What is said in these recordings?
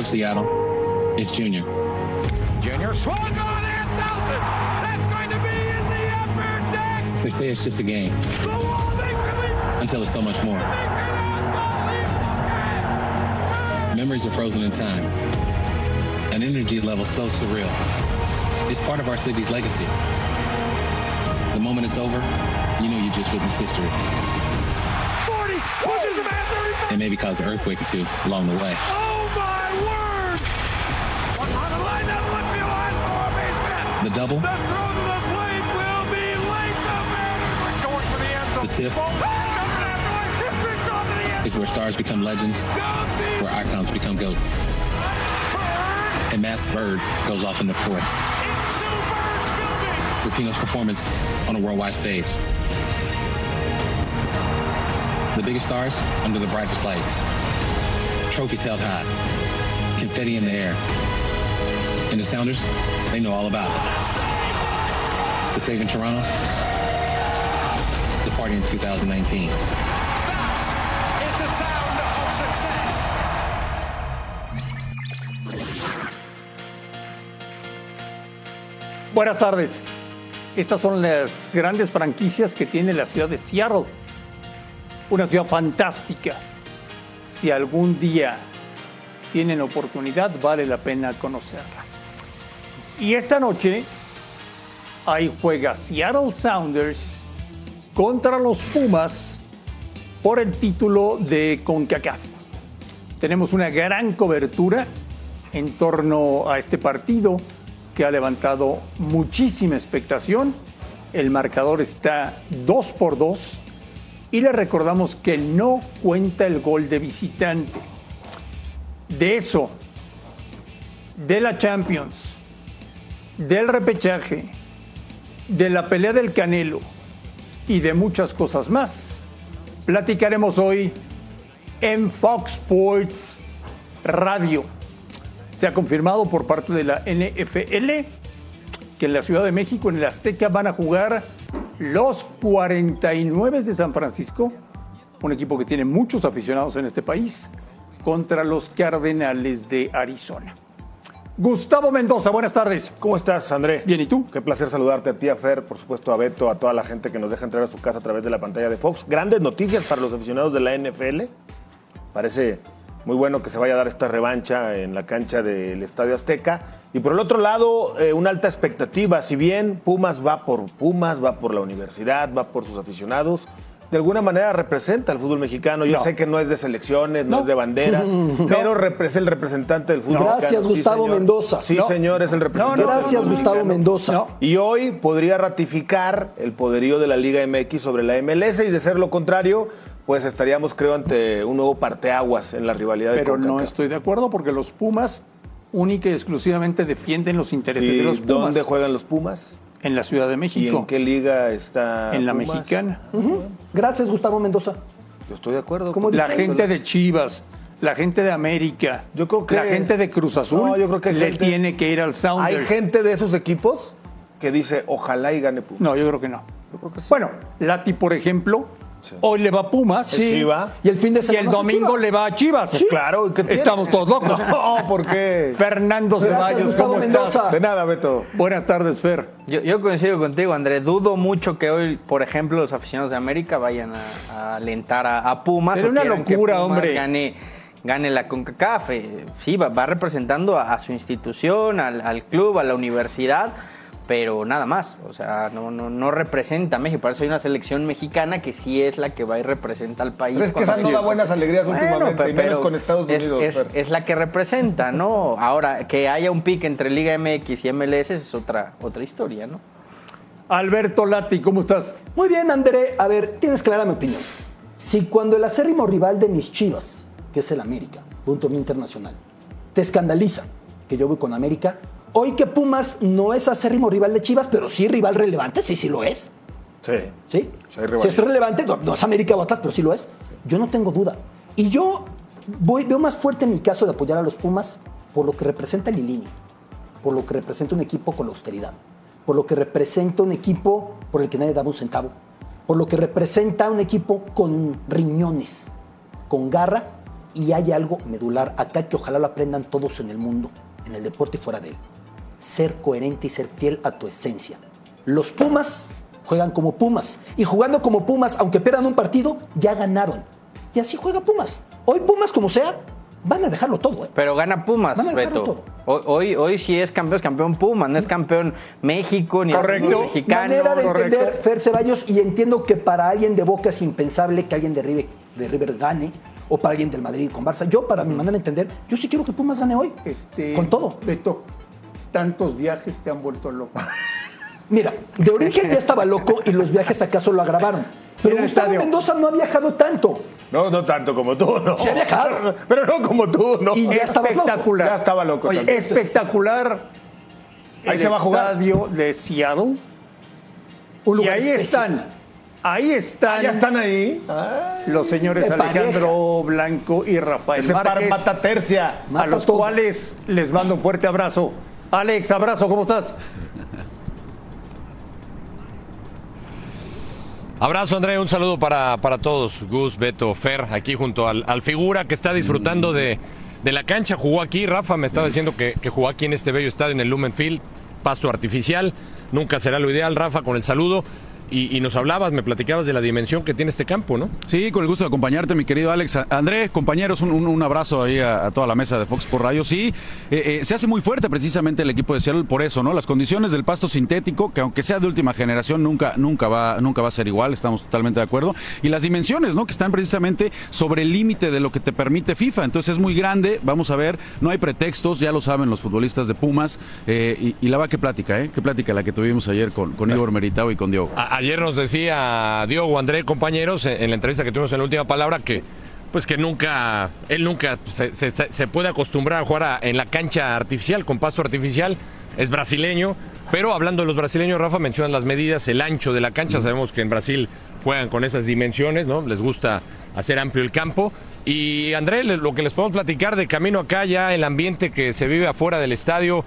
Up, Seattle? It's Junior. Junior swung on and Nelson. That's going to be in the upper deck. They say it's just a game The wall makes it leap. until it's so much more. Memories are frozen in time. An energy level so surreal. It's part of our city's legacy. The moment it's over, you know you just witnessed history. 40 pushes him at 35. And maybe cause an earthquake or two along the way. Oh my word! On the line, that left field line formation. The double, The throw to the plate will be late to We're going for the end zone. The tip. Ball back up and after It's been thrown to the end is where stars become legends, where icons become goats. And Mass Bird goes off in the fourth. Scooby. Rapinoe's performance on a worldwide stage. The biggest stars under the brightest lights. Trophies held high. Confetti in the air. And the Sounders, they know all about it. The save in Toronto. The party in 2019. That is the sound of success. Buenas tardes. Estas son las grandes franquicias que tiene la ciudad de Seattle. Una ciudad fantástica. Si algún día tienen oportunidad, vale la pena conocerla. Y esta noche ahí juega Seattle Sounders contra los Pumas por el título de CONCACAF. Tenemos una gran cobertura en torno a este partido que ha levantado muchísima expectación. El marcador está 2 por 2 y le recordamos que no cuenta el gol de visitante. De eso, de la Champions, del repechaje, de la pelea del Canelo y de muchas cosas más, platicaremos hoy en Fox Sports Radio. Se ha confirmado por parte de la NFL que en la Ciudad de México, en el Azteca, van a jugar los 49 de San Francisco, un equipo que tiene muchos aficionados en este país, contra los Cardenales de Arizona. Gustavo Mendoza, buenas tardes. ¿Cómo estás, André? Bien, ¿y tú? Qué placer saludarte a ti, a Fer, por supuesto a Beto, a toda la gente que nos deja entrar a su casa a través de la pantalla de Fox. Grandes noticias para los aficionados de la NFL. Parece muy bueno que se vaya a dar esta revancha en la cancha del Estadio Azteca. Y por el otro lado, eh, una alta expectativa. Si bien Pumas va por Pumas, va por la universidad, va por sus aficionados, de alguna manera representa al fútbol mexicano. Yo No. sé que no es de selecciones, no, No. es de banderas, pero es el representante del fútbol Gracias, mexicano. Sí, Gustavo señor. Mendoza. Sí, No. señor, es el representante. del Gracias, fútbol Gustavo mexicano. Mendoza. No. Y hoy podría ratificar el poderío de la Liga MX sobre la MLS y de ser lo contrario, pues estaríamos, creo, ante un nuevo parteaguas en la rivalidad de Pero no estoy de acuerdo porque los Pumas única y exclusivamente defienden los intereses ¿Y de los Pumas. dónde juegan los Pumas? En la Ciudad de ¿Y México. en qué liga está En la Pumas? mexicana. Gracias, Gustavo Mendoza. Yo estoy de acuerdo. ¿Cómo con- La gente de Chivas, la gente de América, Yo creo que- la gente de Cruz Azul No, yo creo que le gente- tiene que ir al Sounders. Hay gente de esos equipos que dice, ojalá y gane Pumas. No, yo creo que no. Yo creo que sí. Bueno, Lati, por ejemplo, hoy le va a Pumas. Sí. Y el fin de Y semana. el domingo le va a Chivas. Pues claro, ¿y qué tiene? Estamos todos locos. No, ¿por qué? Fernando Ceballos, ¿cómo Mendoza. estás? De nada, Beto. Buenas tardes, Fer. Yo, yo coincido contigo, André. Dudo mucho que hoy, por ejemplo, los aficionados de América vayan a, a alentar a, a Pumas. Sería una locura, Pumas hombre. Gane, gane la CONCACAF. Eh, Sí, va, va representando a, a su institución, al, al club, a la universidad. Pero nada más. O sea, no, no, no representa a México. Por eso hay una selección mexicana que sí es la que va y representa al país. Pero es que esa no da buenas alegrías últimamente, y menos con Estados es, Unidos. Es, es, la que representa, ¿no? Ahora, que haya un pique entre Liga MX y MLS es otra, otra historia, ¿no? Alberto Lati, ¿cómo estás? Muy bien, André. A ver, tienes clara mi opinión. Si cuando el acérrimo rival de mis chivas, que es el América, un torneo internacional, te escandaliza que yo voy con América, hoy que Pumas no es acérrimo rival de Chivas, pero sí rival relevante, sí, sí lo es. Sí. ¿Sí? si es relevante, no, es América o Atlas, pero sí lo es. Yo no tengo duda. Y yo voy, veo más fuerte mi caso de apoyar a los Pumas por lo que representa Lilini, por lo que representa un equipo con la austeridad, por lo que representa un equipo por el que nadie daba un centavo, por lo que representa un equipo con riñones, con garra y hay algo medular acá que ojalá lo aprendan todos en el mundo, en el deporte y fuera de él. Ser coherente y ser fiel a tu esencia. Los Pumas juegan como Pumas y jugando como Pumas, aunque pierdan un partido, ya ganaron. Y así juega Pumas. Hoy Pumas, como sea, van a dejarlo todo. ¿eh? Pero gana Pumas, Van a dejarlo Beto. todo. Hoy, hoy sí es campeón, es campeón Pumas, no es campeón México ni Correcto. el mexicano. manera de correcto. entender Fer Ceballos y entiendo que para alguien de Boca es impensable que alguien de River, de River gane o para alguien del Madrid con Barça. Yo, para mi manera de entender, yo sí quiero que Pumas gane hoy. Este, Con todo. Beto, tantos viajes te han vuelto loco. Mira, de origen ya estaba loco y los viajes acaso lo agravaron. Pero Gustavo estadio. Mendoza no ha viajado tanto. No, no tanto como tú, no. Se ha dejado. Pero no como tú, no. Y ya estabas loco. espectacular. Ya estaba loco Oye, también. espectacular. Ahí el se va a jugar. estadio de Seattle. Un Y lugar ahí especial. están. Ahí están, Ya están ahí. Ah, los señores Alejandro Blanco y Rafael ese par Márquez, mata tercia. a los todo. cuales les mando un fuerte abrazo. Alex, abrazo, ¿cómo estás? Abrazo, André, un saludo para, para todos. Gus, Beto, Fer, aquí junto al, al figura que está disfrutando de, de la cancha. Jugó aquí, Rafa me estaba diciendo que, que jugó aquí en este bello estadio, en el Lumen Field, pasto artificial. Nunca será lo ideal, Rafa, con el saludo. Y, y nos hablabas, me platicabas de la dimensión que tiene este campo, ¿no? Sí, con el gusto de acompañarte, mi querido Alex. A- André, compañeros, un, un- abrazo ahí a, a toda la mesa de Fox por Radio. Sí, eh, eh, se hace muy fuerte precisamente el equipo de Seattle por eso, ¿no? Las condiciones del pasto sintético, que aunque sea de última generación, nunca, nunca, va, nunca va a ser igual, estamos totalmente de acuerdo. Y las dimensiones, ¿no? Que están precisamente sobre el límite de lo que te permite FIFA. Entonces es muy grande, vamos a ver, no hay pretextos, ya lo saben los futbolistas de Pumas. eh, y, y la va, qué plática, ¿eh? Qué plática la que tuvimos ayer con, con Igor Meritao y con Diogo. A- ayer nos decía Diogo André, compañeros, en, en la entrevista que tuvimos en la última palabra, que pues que nunca, él nunca se, se- se puede acostumbrar a jugar a- en la cancha artificial, con pasto artificial, es brasileño, pero hablando de los brasileños, Rafa, mencionan las medidas, el ancho de la cancha, sabemos que en Brasil juegan con esas dimensiones, ¿no? Les gusta hacer amplio el campo. Y André, lo que les podemos platicar de camino acá, ya el ambiente que se vive afuera del estadio,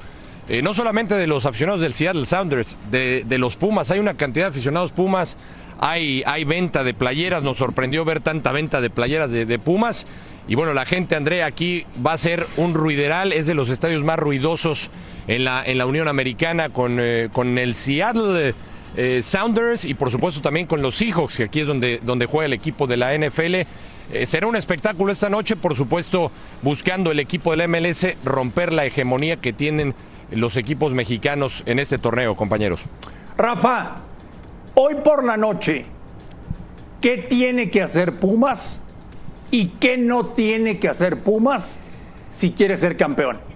eh, no solamente de los aficionados del Seattle Sounders, de, de los Pumas, hay una cantidad de aficionados Pumas, hay, hay venta de playeras, nos sorprendió ver tanta venta de playeras de, de Pumas. Y bueno, la gente, André, aquí va a ser un ruideral, es de los estadios más ruidosos en la, en la Unión Americana con, eh, con el Seattle eh, Sounders y por supuesto también con los Seahawks, que aquí es donde, donde juega el equipo de la NFL. Será un espectáculo esta noche, por supuesto, buscando el equipo del MLS romper la hegemonía que tienen los equipos mexicanos en este torneo, compañeros. Rafa, hoy por la noche, ¿qué tiene que hacer Pumas y qué no tiene que hacer Pumas si quiere ser campeón?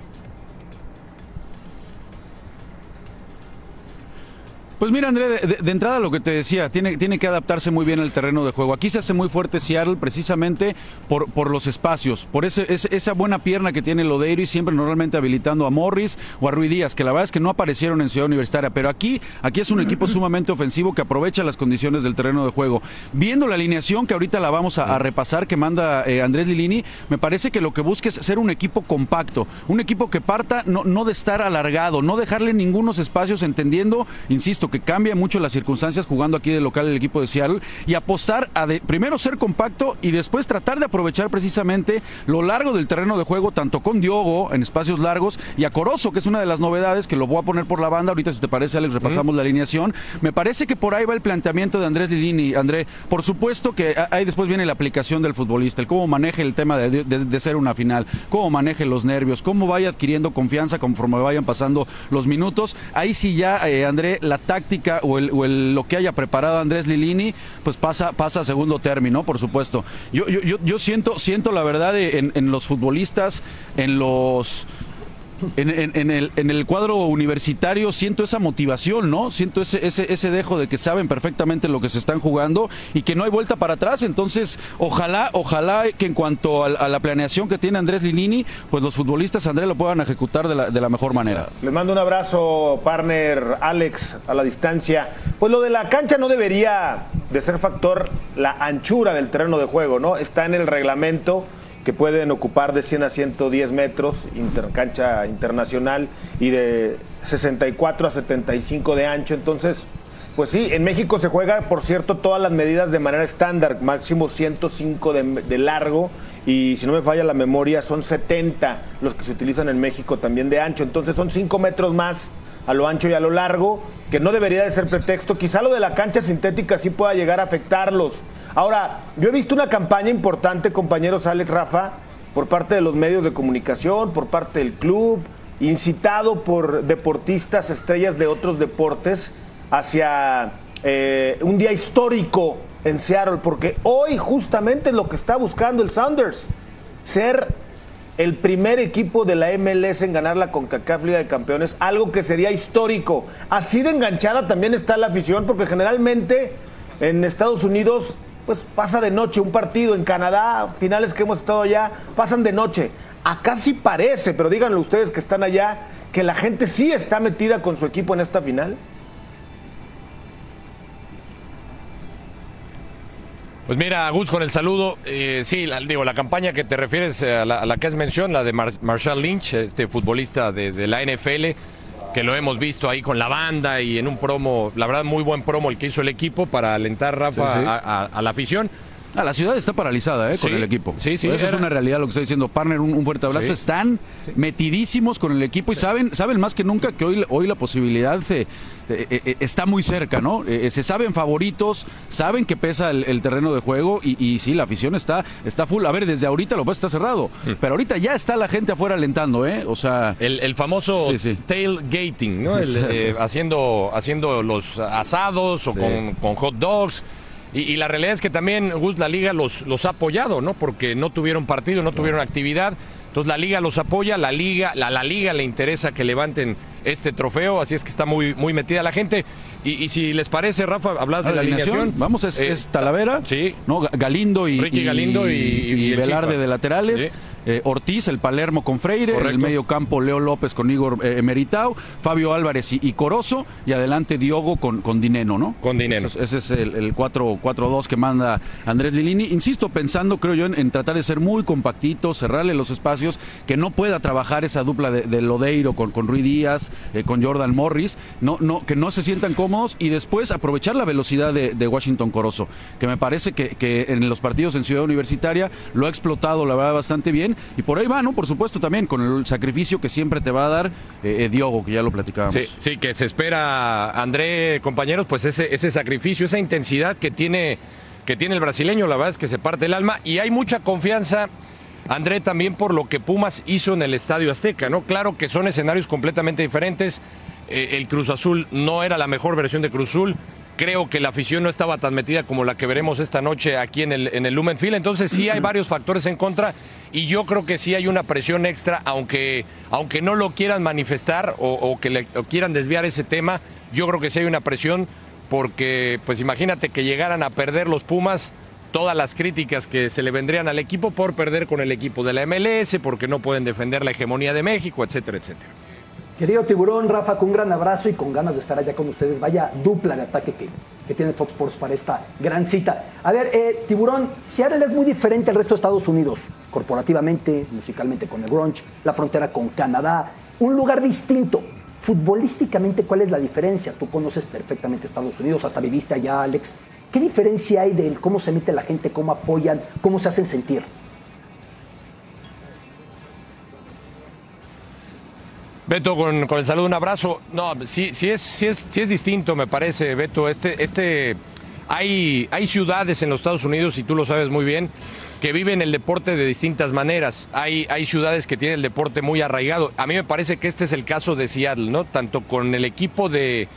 Pues mira, André, de, entrada lo que te decía, tiene, tiene que adaptarse muy bien al terreno de juego. Aquí se hace muy fuerte Seattle precisamente por, por los espacios, por ese, ese- esa buena pierna que tiene Lodeiro y siempre normalmente habilitando a Morris o a Rui Díaz, que la verdad es que no aparecieron en Ciudad Universitaria, pero aquí, aquí es un equipo sumamente ofensivo que aprovecha las condiciones del terreno de juego. Viendo la alineación que ahorita la vamos a, a repasar que manda eh, Andrés Lilini, me parece que lo que busca es ser un equipo compacto, un equipo que parta no, no de estar alargado, no dejarle ningunos espacios, entendiendo, insisto, que cambia mucho las circunstancias jugando aquí de local el equipo de Seattle y apostar a de, primero ser compacto y después tratar de aprovechar precisamente lo largo del terreno de juego, tanto con Diogo en espacios largos y a Corozo, que es una de las novedades que lo voy a poner por la banda. Ahorita, si te parece, Alex, repasamos la alineación. Me parece que por ahí va el planteamiento de Andrés Lilini. André, por supuesto que ahí después viene la aplicación del futbolista, el cómo maneje el tema de, ser una final, cómo maneje los nervios, cómo vaya adquiriendo confianza conforme vayan pasando los minutos. Ahí sí ya, eh, André, la táctica o, el, lo que haya preparado Andrés Lilini, pues pasa, pasa a segundo término, por supuesto. Yo, yo, yo, siento, siento la verdad en, en los futbolistas, en los en, el, en el cuadro universitario siento esa motivación, ¿no? Siento ese, ese, ese dejo de que saben perfectamente lo que se están jugando y que no hay vuelta para atrás. Entonces, ojalá, ojalá que en cuanto a, la planeación que tiene Andrés Linini, pues los futbolistas, Andrés, lo puedan ejecutar de la, de la mejor manera. Les mando un abrazo, partner Alex, a la distancia. Pues lo de la cancha no debería de ser factor la anchura del terreno de juego, ¿no? Está en el reglamento que pueden ocupar de 100 a 110 metros, cancha internacional, y de 64 a 75 de ancho. Entonces, pues sí, en México se juega, por cierto, todas las medidas de manera estándar, máximo 105 de, de, largo y si no me falla la memoria son 70 los que se utilizan en México también de ancho, entonces son 5 metros más a lo ancho y a lo largo, que no debería de ser pretexto. Quizá lo de la cancha sintética sí pueda llegar a afectarlos, Ahora, yo he visto una campaña importante, compañeros Alex Rafa, por parte de los medios de comunicación, por parte del club, incitado por deportistas, estrellas de otros deportes, hacia eh, un día histórico en Seattle, porque hoy justamente es lo que está buscando el Sounders, ser el primer equipo de la MLS en ganar la CONCACAF Liga de Campeones, algo que sería histórico. Así de enganchada también está la afición, porque generalmente en Estados Unidos pues pasa de noche un partido en Canadá, finales que hemos estado allá, pasan de noche. Acá sí parece, pero díganlo ustedes que están allá, que la gente sí está metida con su equipo en esta final. Pues mira, Gus, con el saludo, eh, sí, digo, la campaña que te refieres a la, que es mención, la de Marshall Lynch, este futbolista de la NFL, que lo hemos visto ahí con la banda y en un promo, la verdad muy buen promo el que hizo el equipo para alentar Rafa a, la afición. Ah, la ciudad está paralizada eh, con el equipo. Sí, sí. Esa es una realidad lo que está diciendo Partner. Un, fuerte abrazo. Están metidísimos con el equipo y saben, saben más que nunca que hoy, hoy la posibilidad se, eh, eh, está muy cerca, ¿no? se saben favoritos, saben que pesa el, terreno de juego y, y, sí, la afición está, está full. A ver, desde ahorita lo está cerrado, hmm. pero ahorita ya está la gente afuera alentando, ¿eh? O sea. El, famoso tailgating, ¿no? haciendo, haciendo los asados o con, con hot dogs. Y, la realidad es que también Gus la liga los, los ha apoyado, ¿no? Porque no tuvieron partido, no tuvieron actividad. Entonces la liga los apoya, la liga, la, la liga le interesa que levanten este trofeo, así es que está muy, muy metida la gente. Y, si les parece, Rafa, hablas de la alineación. Vamos, es, eh, Talavera, sí. ¿no? Galindo y, Galindo y, Velarde de laterales. Eh, Ortiz, el Palermo con Freire, en el medio campo Leo López con Igor eh, Meritao, Fabio Álvarez y, Corozo, y adelante Diogo con, con Dineno, ¿no? Con Dineno. Ese, es el, 4-4-2 que manda Andrés Lilini. Insisto, pensando, creo yo, en, tratar de ser muy compactito, cerrarle los espacios, que no pueda trabajar esa dupla de, Lodeiro con, con Rui Díaz, eh, con Jordan Morris, no, no, que no se sientan cómodos y después aprovechar la velocidad de, Washington Corozo, que me parece que, que en los partidos en Ciudad Universitaria lo ha explotado, la verdad, bastante bien y por ahí va, ¿no? Por supuesto también con el sacrificio que siempre te va a dar eh, eh, Diogo, que ya lo platicábamos. Sí, que se espera, André, compañeros, pues ese, ese sacrificio, esa intensidad que tiene, que tiene el brasileño, la verdad es que se parte el alma y hay mucha confianza. André, también por lo que Pumas hizo en el Estadio Azteca, ¿no? Claro que son escenarios completamente diferentes. Eh, el Cruz Azul no era la mejor versión de Cruz Azul. Creo que la afición no estaba tan metida como la que veremos esta noche aquí en el, en el Lumenfield. Entonces sí hay varios factores en contra y yo creo que sí hay una presión extra, aunque, aunque no lo quieran manifestar o, que le, quieran desviar ese tema, yo creo que sí hay una presión porque pues imagínate que llegaran a perder los Pumas todas las críticas que se le vendrían al equipo por perder con el equipo de la MLS, porque no pueden defender la hegemonía de México, etcétera, etcétera. Querido Tiburón, Rafa, con un gran abrazo y con ganas de estar allá con ustedes. Vaya dupla de ataque que, que tiene Fox Sports para esta gran cita. A ver, eh, Tiburón, Seattle es muy diferente al resto de Estados Unidos, corporativamente, musicalmente con el grunge, la frontera con Canadá, un lugar distinto. Futbolísticamente, ¿cuál es la diferencia? Tú conoces perfectamente Estados Unidos, hasta viviste allá, Alex. ¿Qué diferencia hay de cómo se mete la gente, cómo apoyan, cómo se hacen sentir? Beto, con, con, el saludo, un abrazo. No, sí, sí, es, sí, es, sí es distinto, me parece, Beto. Este, este, hay, hay ciudades en los Estados Unidos, y tú lo sabes muy bien, que viven el deporte de distintas maneras. Hay, hay ciudades que tienen el deporte muy arraigado. A mí me parece que este es el caso de Seattle, ¿no? Tanto con el equipo de,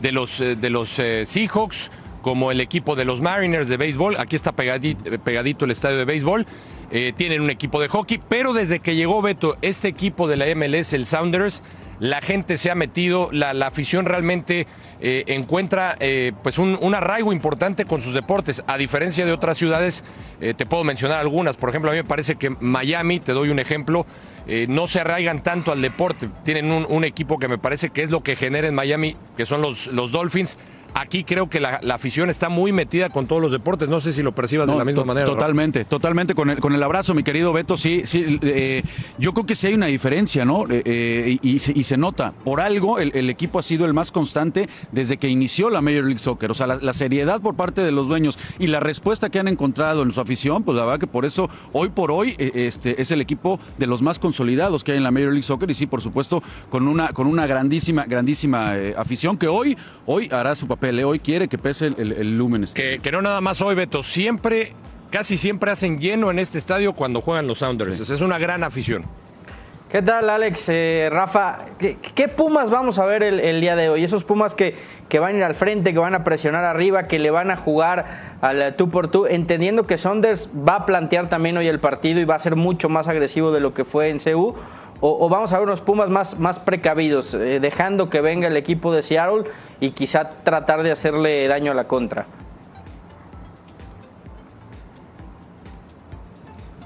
de los, de los eh, Seahawks como el equipo de los Mariners de béisbol. Aquí está pegadito, pegadito el estadio de béisbol. Eh, tienen un equipo de hockey, pero desde que llegó Beto, este equipo de la MLS, el Sounders, la gente se ha metido, la, afición realmente eh, encuentra eh, pues un, un, arraigo importante con sus deportes. A diferencia de otras ciudades, te puedo mencionar algunas. Por ejemplo, a mí me parece que Miami, te doy un ejemplo, no se arraigan tanto al deporte. Tienen un, un, equipo que me parece que es lo que genera en Miami, que son los, los Dolphins. Aquí creo que la, la, afición está muy metida con todos los deportes. No sé si lo percibas no, de la misma manera. Totalmente, totalmente. Con el, con el abrazo, mi querido Beto, sí, sí. Eh, yo creo que sí hay una diferencia, ¿no? Eh, y, se, y, se, nota. Por algo, el, el, equipo ha sido el más constante desde que inició la Major League Soccer. O sea, la, la, seriedad por parte de los dueños y la respuesta que han encontrado en su afición, pues la verdad que por eso, hoy por hoy, este es el equipo de los más consolidados que hay en la Major League Soccer. Y sí, por supuesto, con una, con una grandísima, grandísima eh, afición que hoy, hoy hará su papel. ¿Eh? Hoy quiere que pese el, el, el lumen. Que, que, no nada más hoy, Beto, siempre, casi siempre hacen lleno en este estadio cuando juegan los Sounders. Sí. Es una gran afición. ¿Qué tal, Alex? Eh, Rafa, ¿qué, ¿qué, Pumas vamos a ver el, el, día de hoy? Esos Pumas que, que van a ir al frente, que van a presionar arriba, que le van a jugar al tú por tú, entendiendo que Saunders va a plantear también hoy el partido y va a ser mucho más agresivo de lo que fue en CU. O, o, vamos a ver unos Pumas más, más precavidos, eh, dejando que venga el equipo de Seattle y quizá tratar de hacerle daño a la contra.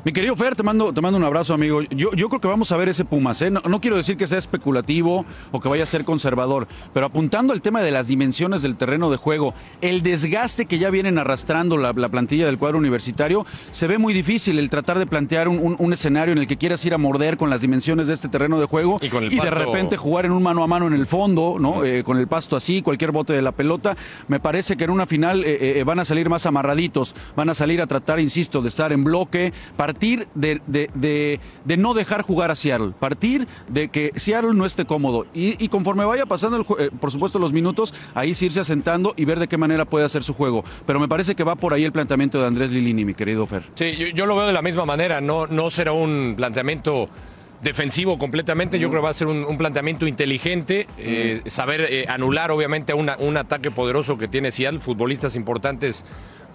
Mi querido Fer, te mando, te mando un abrazo, amigo. Yo, yo creo que vamos a ver ese Pumas. ¿eh? No, no, quiero decir que sea especulativo o que vaya a ser conservador, pero apuntando al tema de las dimensiones del terreno de juego, el desgaste que ya vienen arrastrando la, la plantilla del cuadro universitario, se ve muy difícil el tratar de plantear un, un, un, escenario en el que quieras ir a morder con las dimensiones de este terreno de juego y, y de repente jugar en un mano a mano en el fondo, ¿no? Eh, con el pasto así, cualquier bote de la pelota. Me parece que en una final eh, van a salir más amarraditos, van a salir a tratar, insisto, de estar en bloque, partir de, de, de, de, no dejar jugar a Seattle, partir de que Seattle no esté cómodo y, y conforme vaya pasando, el, eh, por supuesto, los minutos, ahí sí irse asentando y ver de qué manera puede hacer su juego. Pero me parece que va por ahí el planteamiento de Andrés Lilini, mi querido Fer. Sí, yo, yo lo veo de la misma manera, no, no será un planteamiento defensivo completamente. Yo creo que va a ser un, un planteamiento inteligente, eh, saber eh, anular obviamente una, un ataque poderoso que tiene Seattle, futbolistas importantes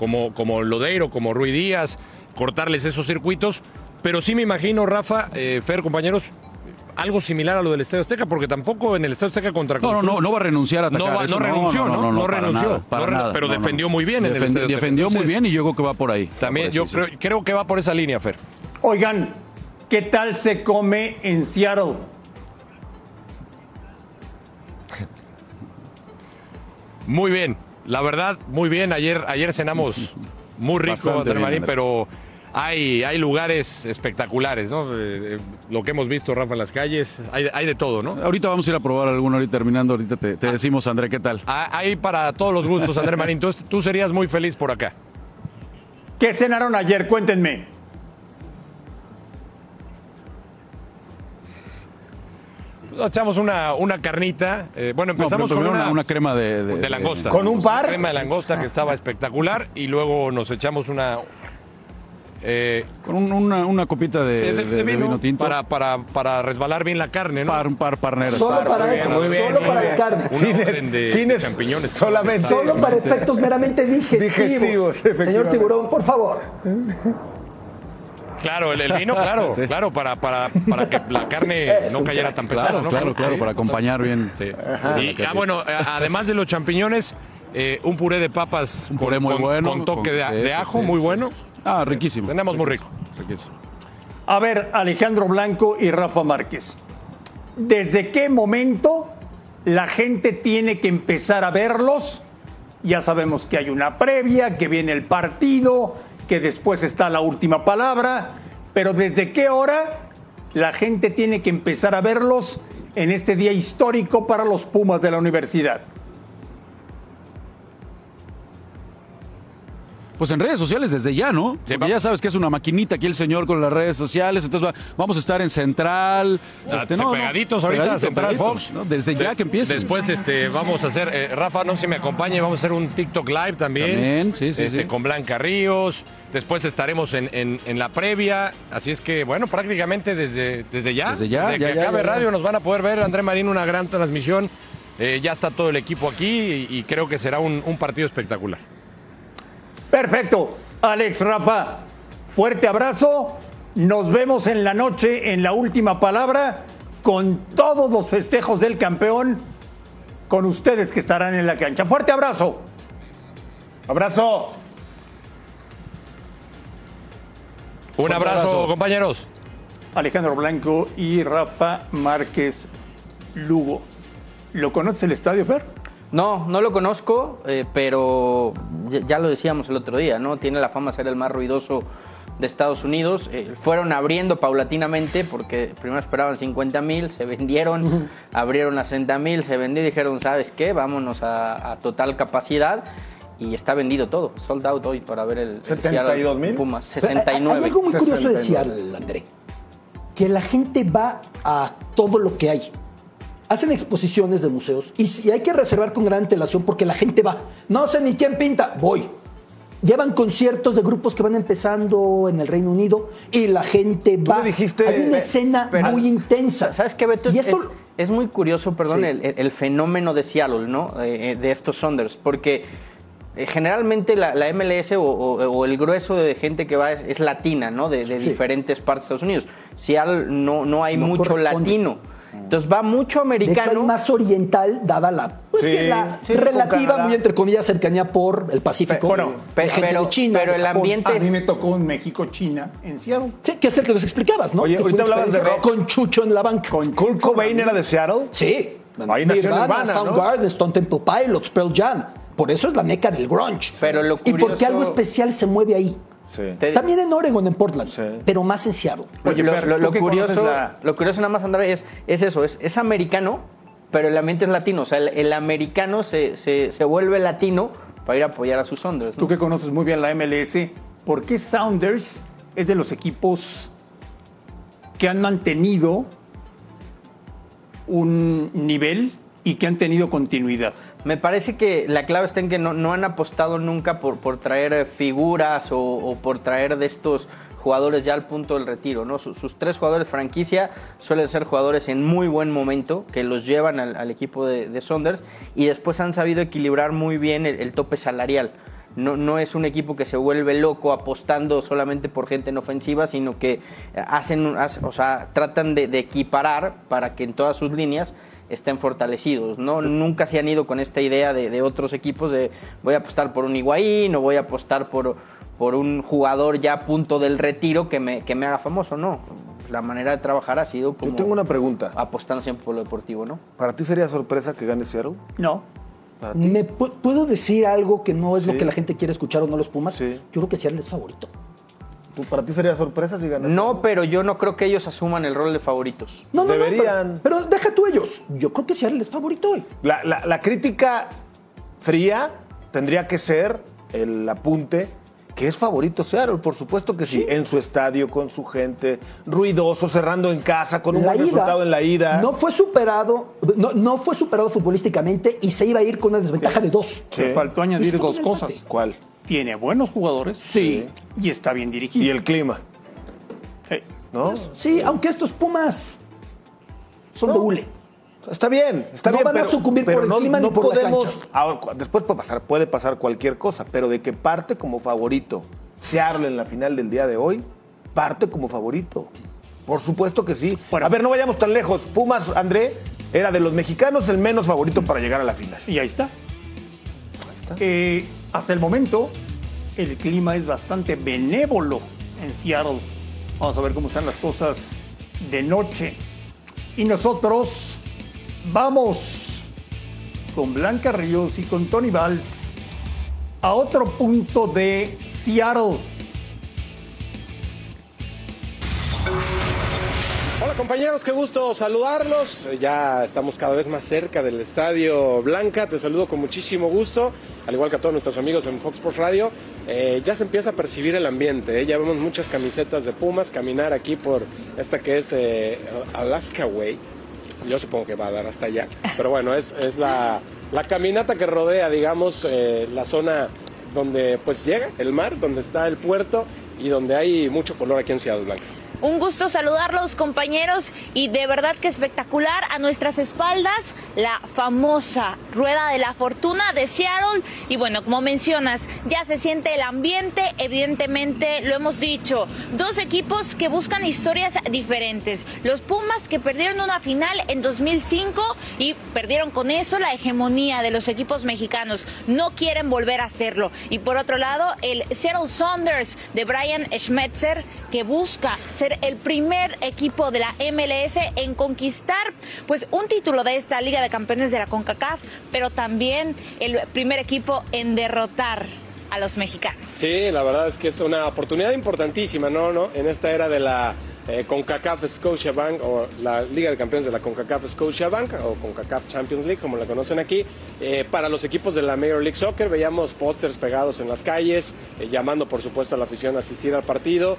como, como Lodeiro, como Rui Díaz, cortarles esos circuitos. Pero sí me imagino, Rafa, eh, Fer, compañeros, algo similar a lo del Estadio Azteca, porque tampoco en el Estadio Azteca contra Cruz No, no, no, no va a renunciar a atacar. No, va, no renunció, ¿no? No, no renunció. Nada, para no, nada, pero defendió muy bien en el Defendió muy bien y yo creo que va por ahí. También por yo creo, creo, que va por esa línea, Fer. Oigan, ¿qué tal se come en Seattle? Muy bien, la verdad, muy bien. Ayer, ayer cenamos muy rico, André Marín, pero hay, hay lugares espectaculares, ¿no? Eh, lo que hemos visto, Rafa, en las calles, hay, hay, de todo, ¿no? Ahorita vamos a ir a probar alguno, ahorita terminando, ahorita te, te decimos, André, ¿qué tal? Hay para todos los gustos, André Marín. Entonces, tú serías muy feliz por acá. ¿Qué cenaron ayer? Cuéntenme. Nos echamos una, una carnita. Eh, bueno, empezamos no, con una, una, crema de, de, de langosta. ¿Con un par? Una crema de langosta que estaba espectacular. Y luego nos echamos una, eh, con un, una, una, copita de, sí, de, de, vino, vino, tinto. Para, para, para, resbalar bien la carne, ¿no? Par, un par parneras. Solo par, para eso, muy bien, solo para la carne. Fines, de fines champiñones. Solamente. Solo para efectos meramente digestivos. digestivos Señor Tiburón, por favor. Claro, el, el vino, claro, sí. claro, para, para, para, que la carne no cayera tan pesada, claro, ¿no? Claro, claro, para acompañar bien. Sí. Y, ah, bueno, además de los champiñones, eh, un puré de papas un puré con, muy con, bueno, con toque de, sí, de, ajo, muy bueno. Ah, riquísimo. Tenemos muy rico. Riquísimo. A ver, Alejandro Blanco y Rafa Márquez. ¿Desde qué momento la gente tiene que empezar a verlos? Ya sabemos que hay una previa, que viene el partido, que después está la última palabra, pero ¿desde qué hora la gente tiene que empezar a verlos en este día histórico para los Pumas de la universidad? Pues en redes sociales desde ya, ¿no? Sí, Porque ya sabes que es una maquinita aquí el señor con las redes sociales, entonces va- vamos a estar en Central. Ah, este, no, pegaditos ahorita, pegadito, Central pegadito, Fox. ¿no? Desde ya que empiece. Después este, vamos a hacer, eh, Rafa, no sé si me acompañe, vamos a hacer un TikTok Live también. También, sí, sí, este, sí. Con Blanca Ríos. Después estaremos en, en- en la previa. Así es que, bueno, prácticamente desde, desde ya. Desde ya, Desde ya, que ya, acabe ya. radio nos van a poder ver. André Marín, una gran transmisión. Eh, ya está todo el equipo aquí y, y creo que será un, un partido espectacular. Perfecto. Alex, Rafa, fuerte abrazo. Nos vemos en la noche en la última palabra con todos los festejos del campeón, con ustedes que estarán en la cancha. Fuerte abrazo. Abrazo. Un abrazo, abrazo. compañeros. Alejandro Blanco y Rafa Márquez Lugo. ¿Lo conoces el estadio, Fer? No, no lo conozco, eh, pero ya, ya lo decíamos el otro día, ¿no? Tiene la fama de ser el más ruidoso de Estados Unidos. Eh, fueron abriendo paulatinamente porque primero esperaban 50 mil, se vendieron, abrieron a 60 mil, se vendió y dijeron, ¿sabes qué? Vámonos a, a total capacidad. Y está vendido todo, sold out hoy para ver el, el 72 mil. Pumas. Pero hay- 69. Hay algo muy curioso de 69. Seattle, André. Que la gente va a todo lo que hay. Hacen exposiciones de museos y, si- hay que reservar con gran antelación porque la gente va. No sé ni quién pinta, voy. Llevan conciertos de grupos que van empezando en el Reino Unido y la gente Tú va. me dijiste- hay una Pe- escena Pero- muy intensa. ¿Sabes qué, Beto? Y esto- es- es muy curioso, perdón, Sí. el, el fenómeno de Seattle, ¿no? Eh, eh, de estos Saunders, porque eh, generalmente la, la MLS o, o- o el grueso de gente que va es, es latina, ¿no? De, de Sí. diferentes partes de Estados Unidos. Seattle no, no hay No mucho latino. Entonces va mucho de hecho, hay americano. más oriental, dada la, pues Sí, que la sí, relativa, muy entre comillas, cercanía por el Pacífico. Bueno, de pe- gente pero- de China, pero de el Japón. ambiente A mí me tocó un México-China en Seattle. Sí, que es el que nos explicabas, ¿no? Oye, Que ahorita hablabas de rock. Con Chucho en la banca. Con Kurt Cobain era de Seattle. Sí. Ahí nació Nirvana, Nirvana, ¿no? Soundgarden, Stone Temple Pilots, Pearl Jam. Por eso es la meca del grunge. Pero lo y porque curioso- algo especial se mueve ahí. Sí. También en Oregon, en Portland, Sí. pero más en Seattle. Oye, lo, lo- ¿tú lo que curioso, la- lo curioso nada más, André, es, es eso, es, es americano, pero el ambiente es latino. O sea, el, el americano se, se- se vuelve latino para ir a apoyar a sus Saunders. ¿no? Tú que conoces muy bien la MLS, ¿por qué Sounders es de los equipos que han mantenido un nivel y que han tenido continuidad? Me parece que la clave está en que no, han apostado nunca por, traer eh, figuras o, por traer de estos jugadores ya al punto del retiro. ¿no? Sus, tres jugadores franquicia suelen ser jugadores en muy buen momento que los llevan al, equipo de, de Saunders y después han sabido equilibrar muy bien el, tope salarial. No, es un equipo que se vuelve loco apostando solamente por gente en ofensiva, sino que hacen, o sea, tratan de, de equiparar para que en todas sus líneas estén fortalecidos. ¿no? Nunca se han ido con esta idea de, de otros equipos de voy a apostar por un Higuaín o voy a apostar por, por un jugador ya a punto del retiro que me, que me haga famoso. No, la manera de trabajar ha sido como Yo tengo una pregunta. apostando siempre por lo deportivo, ¿no? ¿Para ti sería sorpresa que gane Seattle? No. ¿Me pu- puedo decir algo que no es lo que la gente quiere escuchar o no los Pumas? Sí. Yo creo que Seattle es favorito. ¿Tú- ¿Para ti sería sorpresa si gana No, pero yo no creo que ellos asuman el rol de favoritos. No, no, no, Deberían. pero, pero deja tú ellos. Yo creo que Seattle es favorito hoy. La, la- la crítica fría tendría que ser el apunte que es favorito Seattle, por supuesto que sí, en su estadio, con su gente, ruidoso, cerrando en casa, con un La buen ida resultado en la ida. No fue superado, no, no fue superado futbolísticamente y se iba a ir con una desventaja de dos. Sí. Me faltó añadir se dos cosas. ¿Cuál? Tiene buenos jugadores. Sí. Y está bien dirigido. Y el clima, Sí. ¿no? Sí, aunque estos Pumas son de hule. Está bien, está No bien, van a sucumbir pero por el no, clima ni no por la podemos. cancha. ahora, después puede pasar, puede pasar cualquier cosa, pero de que parte como favorito Seattle en la final del día de hoy, parte como favorito. Por supuesto que sí. Bueno. a ver, no vayamos tan lejos. Pumas, André, era de los mexicanos el menos favorito para llegar a la final. Y ahí está. está. Eh, hasta el momento, el clima es bastante benévolo en Seattle. Vamos a ver cómo están las cosas de noche. Y nosotros vamos con Blanca Ríos y con Tony Valls a otro punto de Seattle. Hola compañeros, qué gusto saludarlos. Ya estamos cada vez más cerca del Estadio Blanca. Te saludo con muchísimo gusto, al igual que a todos nuestros amigos en Fox Sports Radio. Eh, ya se empieza a percibir el ambiente. ¿eh? Ya vemos muchas camisetas de Pumas caminar aquí por esta que es eh, Alaska Way. Yo supongo que va a dar hasta allá. Pero bueno, es, es la, la caminata que rodea, digamos, la zona donde pues llega el mar, donde está el puerto y donde hay mucho color aquí en Ciudad Blanca. Un gusto saludarlos compañeros y de verdad que espectacular a nuestras espaldas la famosa rueda de la fortuna de Seattle y bueno, como mencionas, ya se siente el ambiente, evidentemente lo hemos dicho, dos equipos que buscan historias diferentes. Los Pumas que perdieron una final en 2005 y perdieron con eso la hegemonía de los equipos mexicanos, no quieren volver a hacerlo. Y por otro lado, el Seattle Saunders de Brian Schmetzer que busca el primer equipo de la MLS en conquistar pues un título de esta Liga de Campeones de la CONCACAF, pero también el primer equipo en derrotar a los mexicanos. Sí, la verdad es que es una oportunidad importantísima, ¿no? ¿no? En esta era de la eh, CONCACAF Scotiabank o la Liga de Campeones de la CONCACAF Scotiabank o CONCACAF Champions League, como la conocen aquí, eh, para los equipos de la Major League Soccer. Veíamos pósters pegados en las calles, eh, llamando por supuesto a la afición a asistir al partido.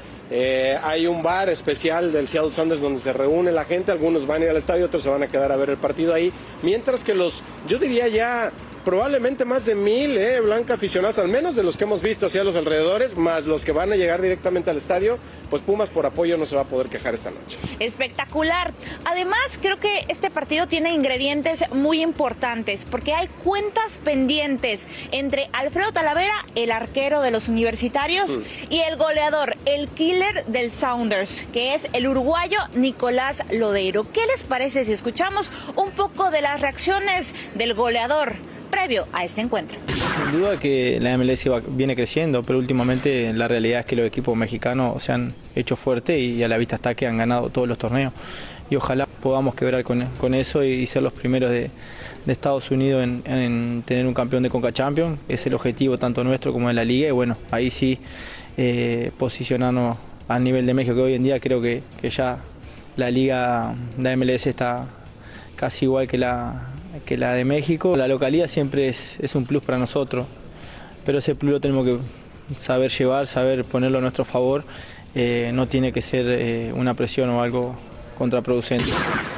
hay un bar especial del Seattle Sounders donde se reúne la gente, algunos van a ir al estadio, otros se van a quedar a ver el partido ahí, mientras que los, yo diría ya probablemente más de mil, eh, Blanca aficionados, al menos de los que hemos visto hacia los alrededores, más los que van a llegar directamente al estadio, pues Pumas por apoyo no se va a poder quejar esta noche. Espectacular. Además, creo que este partido tiene ingredientes muy importantes, porque hay cuentas pendientes entre Alfredo Talavera, el arquero de los universitarios, mm. y el goleador, el killer del Sounders, que es el uruguayo Nicolás Lodeiro. ¿Qué les parece si escuchamos un poco de las reacciones del goleador? Previo a este encuentro. Sin duda que la MLS viene creciendo, pero últimamente la realidad es que los equipos mexicanos se han hecho fuerte y a la vista está que han ganado todos los torneos. Y ojalá podamos quebrar con, eso y, ser los primeros de, Estados Unidos en, tener un campeón de Conca Champions. Es el objetivo tanto nuestro como de la liga y bueno, ahí sí eh, posicionarnos a nivel de México, que hoy en día creo que, que ya la liga, la MLS está casi igual que la, que la de México. La localidad siempre es, es un plus para nosotros, pero ese plus lo tenemos que saber llevar, saber ponerlo a nuestro favor. Eh, no tiene que ser eh, una presión o algo contraproducente.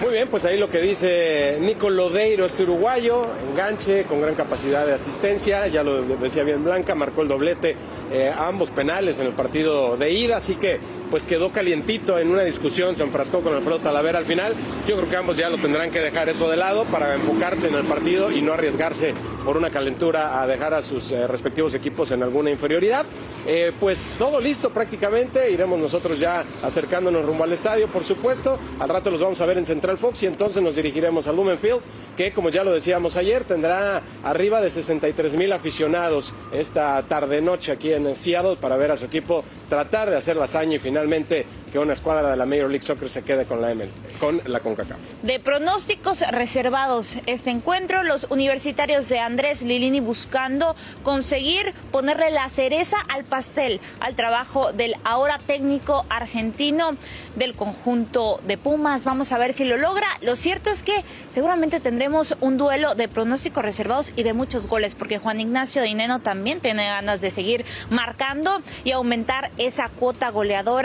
Muy bien, pues ahí lo que dice Nico Lodeiro, es uruguayo, enganche, con gran capacidad de asistencia, ya lo decía bien Blanca, marcó el doblete eh, ambos penales en el partido de ida, así que pues quedó calientito en una discusión, se enfrascó con Alfredo Talavera al final. Yo creo que ambos ya lo tendrán que dejar eso de lado para enfocarse en el partido y no arriesgarse por una calentura a dejar a sus eh, respectivos equipos en alguna inferioridad. Eh, pues todo listo prácticamente, iremos nosotros ya acercándonos rumbo al estadio, por supuesto. Al rato los vamos a ver en Central Fox y entonces nos dirigiremos a Lumenfield, que como ya lo decíamos ayer, tendrá arriba de 63 mil aficionados esta tarde-noche aquí en Seattle para ver a su equipo tratar de hacer la hazaña y finalmente que una escuadra de la Major League Soccer se quede con la ML, con la CONCACAF. De pronósticos reservados este encuentro, los universitarios de Andrés Lilini buscando conseguir ponerle la cereza al pastel al trabajo del ahora técnico argentino del conjunto de Pumas. Vamos a ver si lo logra. Lo cierto es que seguramente tendremos un duelo de pronósticos reservados y de muchos goles, porque Juan Ignacio Dineno también tiene ganas de seguir marcando y aumentar esa cuota goleadora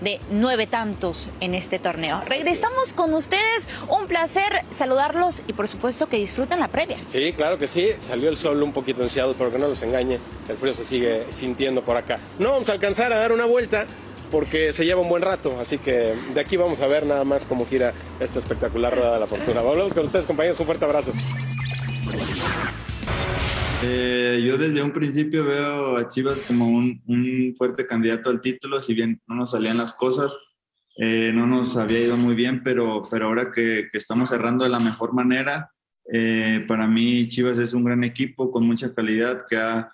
de nueve tantos en este torneo. Regresamos con ustedes, un placer saludarlos y por supuesto que disfruten la previa. Sí, claro que sí, salió el sol un poquito enciado, pero que no los engañe, el frío se sigue sintiendo por acá. No vamos a alcanzar a dar una vuelta porque se lleva un buen rato, así que de aquí vamos a ver nada más cómo gira esta espectacular rueda de la fortuna. Volvemos con ustedes, compañeros, un fuerte abrazo. Eh, yo desde un principio veo a Chivas como un, fuerte candidato al título, si bien no nos salían las cosas, eh, no nos había ido muy bien, pero, pero ahora que, estamos cerrando de la mejor manera, eh, para mí Chivas es un gran equipo con mucha calidad que ha,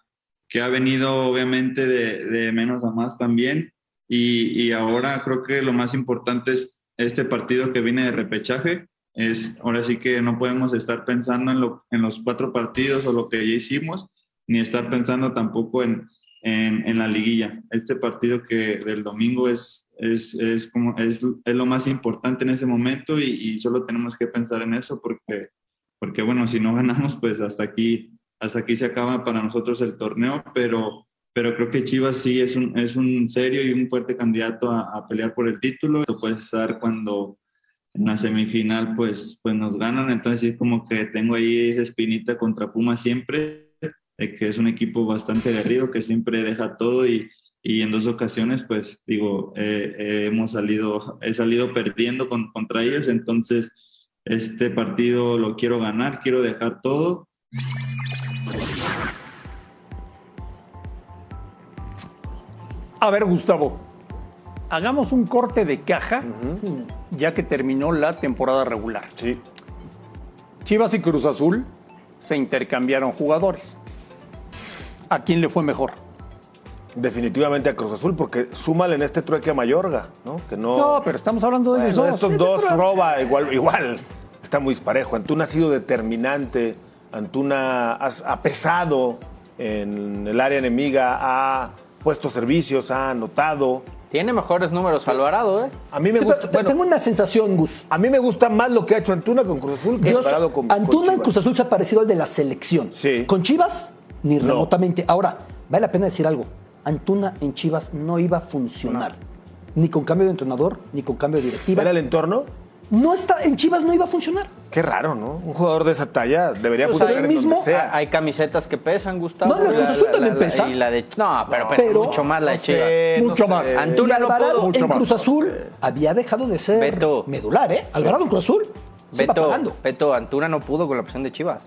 que ha venido obviamente de, de menos a más también y, y ahora creo que lo más importante es este partido que viene de repechaje es, ahora sí que no podemos estar pensando en, lo, en los cuatro partidos o lo que ya hicimos, ni estar pensando tampoco en, en, la liguilla. Este partido que del domingo es, es, es como, es, es, lo más importante en ese momento y, solo tenemos que pensar en eso porque, porque, bueno, si no ganamos, pues hasta aquí, hasta aquí se acaba para nosotros el torneo, pero, pero creo que Chivas sí es un, es un serio y un fuerte candidato a, a pelear por el título. Esto puede estar cuando en la semifinal pues, pues nos ganan, entonces sí como que tengo ahí esa espinita contra Puma siempre, que es un equipo bastante aguerrido, que siempre deja todo y, y en dos ocasiones, pues digo, eh, eh, hemos salido, he salido perdiendo con, contra ellos, entonces este partido lo quiero ganar, quiero dejar todo. A ver, Gustavo, hagamos un corte de caja, uh -huh. ya que terminó la temporada regular. Sí. Chivas y Cruz Azul se intercambiaron jugadores. ¿A quién le fue mejor? Definitivamente a Cruz Azul, porque súmale en este trueque a Mayorga, ¿no? Que no... no, pero estamos hablando de bueno, ellos dos. Estos sí, dos roba igual, igual. Está muy disparejo. Antuna ha sido determinante. Antuna ha pesado en el área enemiga, ha puesto servicios, ha anotado. Tiene mejores números Alvarado, ¿eh? A mí me sí, gusta. Bueno, tengo una sensación, Gus. A mí me gusta más lo que ha hecho Antuna con Cruz Azul que Yo, con Antuna con en Cruz Azul se ha parecido al de la selección. Sí. Con Chivas, ni no. remotamente. Ahora, vale la pena decir algo. Antuna en Chivas no iba a funcionar. No. Ni con cambio de entrenador, ni con cambio de directiva. ¿Era el entorno? No está, en Chivas no iba a funcionar. Qué raro, ¿no? Un jugador de esa talla debería pues funcionar mismo, donde sea. Hay camisetas que pesan, Gustavo. No, la, la, Cruz también pesa. Y la de, no, pero, pesa pero, mucho más la de no Chivas. Sé, mucho no más. Sé. Antuna y Alvarado no en Cruz más, Azul no sé. había dejado de ser Beto. medular, ¿eh? Alvarado sí. en Cruz Azul. Beto, Beto, Antuna no pudo con la presión de Chivas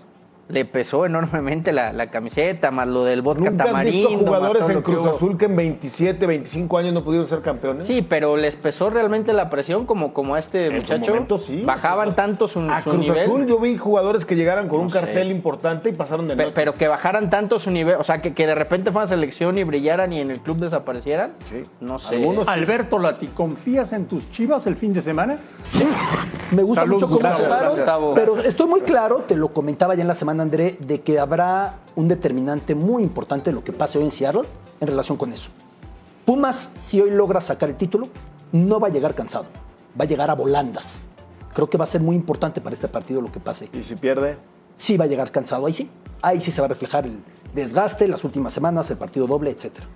le pesó enormemente la, la, camiseta, más lo del vodka ¿Nunca tamarindo. Visto jugadores en Cruz. Azul que en 27, 25 años no pudieron ser campeones? Sí, pero les pesó realmente la presión como, como a este en muchacho. Momento, sí. Bajaban tanto su, a su Cruz nivel. Azul yo vi jugadores que llegaran con No un sé. cartel importante y pasaron de noche. Pero que bajaran tanto su nivel, o sea, que, que de repente fueran a selección y brillaran y en el club desaparecieran. Sí. No sé. Algunos sí. Alberto Lati, ¿confías en tus chivas el fin de semana? Sí. Me gusta Salud, mucho cómo pero estoy muy claro, te lo comentaba ya en la semana, André, de que habrá un determinante muy importante de lo que pase hoy en Seattle en relación con eso. Pumas, si hoy logra sacar el título, no va a llegar cansado, va a llegar a volandas. Creo que va a ser muy importante para este partido lo que pase. ¿Y si pierde? Sí va a llegar cansado, ahí sí. Ahí sí se va a reflejar el desgaste, las últimas semanas, el partido doble, etcétera.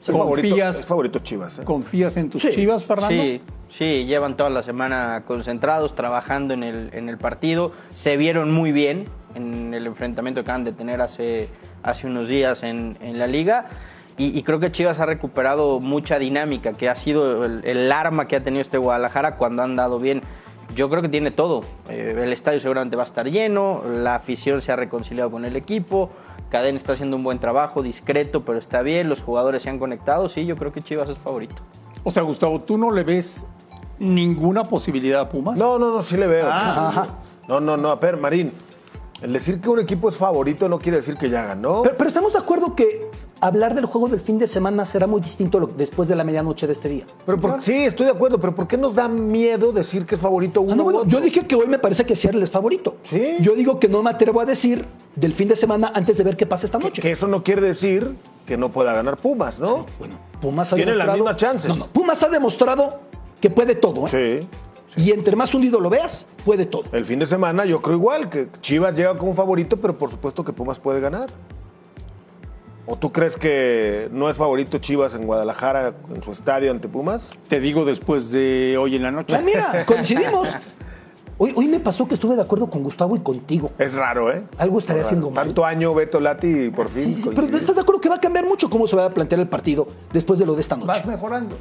Es favorito, es favorito Chivas. ¿eh? ¿Confías en tus Sí. chivas, Fernando? Sí, sí, llevan toda la semana concentrados, trabajando en el, en el partido. Se vieron muy bien en el enfrentamiento que acaban de tener hace, hace unos días en, en la liga. Y, y creo que Chivas ha recuperado mucha dinámica, que ha sido el, el arma que ha tenido este Guadalajara cuando han dado bien. Yo creo que tiene todo. Eh, el estadio seguramente va a estar lleno, la afición se ha reconciliado con el equipo, Cadena está haciendo un buen trabajo, discreto, pero está bien, los jugadores se han conectado. Sí, yo creo que Chivas es favorito. O sea, Gustavo, ¿tú no le ves ninguna posibilidad a Pumas? No, no, no, sí le veo. Ah, ajá. No, no, no, a ver, Marín. El decir que un equipo es favorito no quiere decir que ya ganó. Pero, pero estamos de acuerdo que hablar del juego del fin de semana será muy distinto lo- después de la medianoche de este día. Pero por- sí, estoy de acuerdo, pero ¿por qué nos da miedo decir que es favorito uno Ah, no, u bueno, otro? yo dije que hoy me parece que Seattle es favorito. Sí. Yo digo que no me atrevo a decir del fin de semana antes de ver qué pasa esta noche. Que eso no quiere decir que no pueda ganar Pumas, ¿no? Bueno, Pumas ha Tiene las mismas chances. No, no, Pumas ha demostrado que puede todo. ¿eh? Sí. Y entre más hundido lo veas, puede todo. El fin de semana yo creo igual, que Chivas llega como favorito, pero por supuesto que Pumas puede ganar. ¿O tú crees que no es favorito Chivas en Guadalajara, en su estadio ante Pumas? Te digo después de hoy en la noche. Ah, mira, coincidimos. Hoy, hoy me pasó que estuve de acuerdo con Gustavo y contigo. Es raro, ¿eh? Algo estaría haciendo mal. Tanto año Beto Lati y por fin. Sí, sí, pero. ¿estás de acuerdo que va a cambiar mucho cómo se va a plantear el partido después de lo de esta noche? Vas mejorando.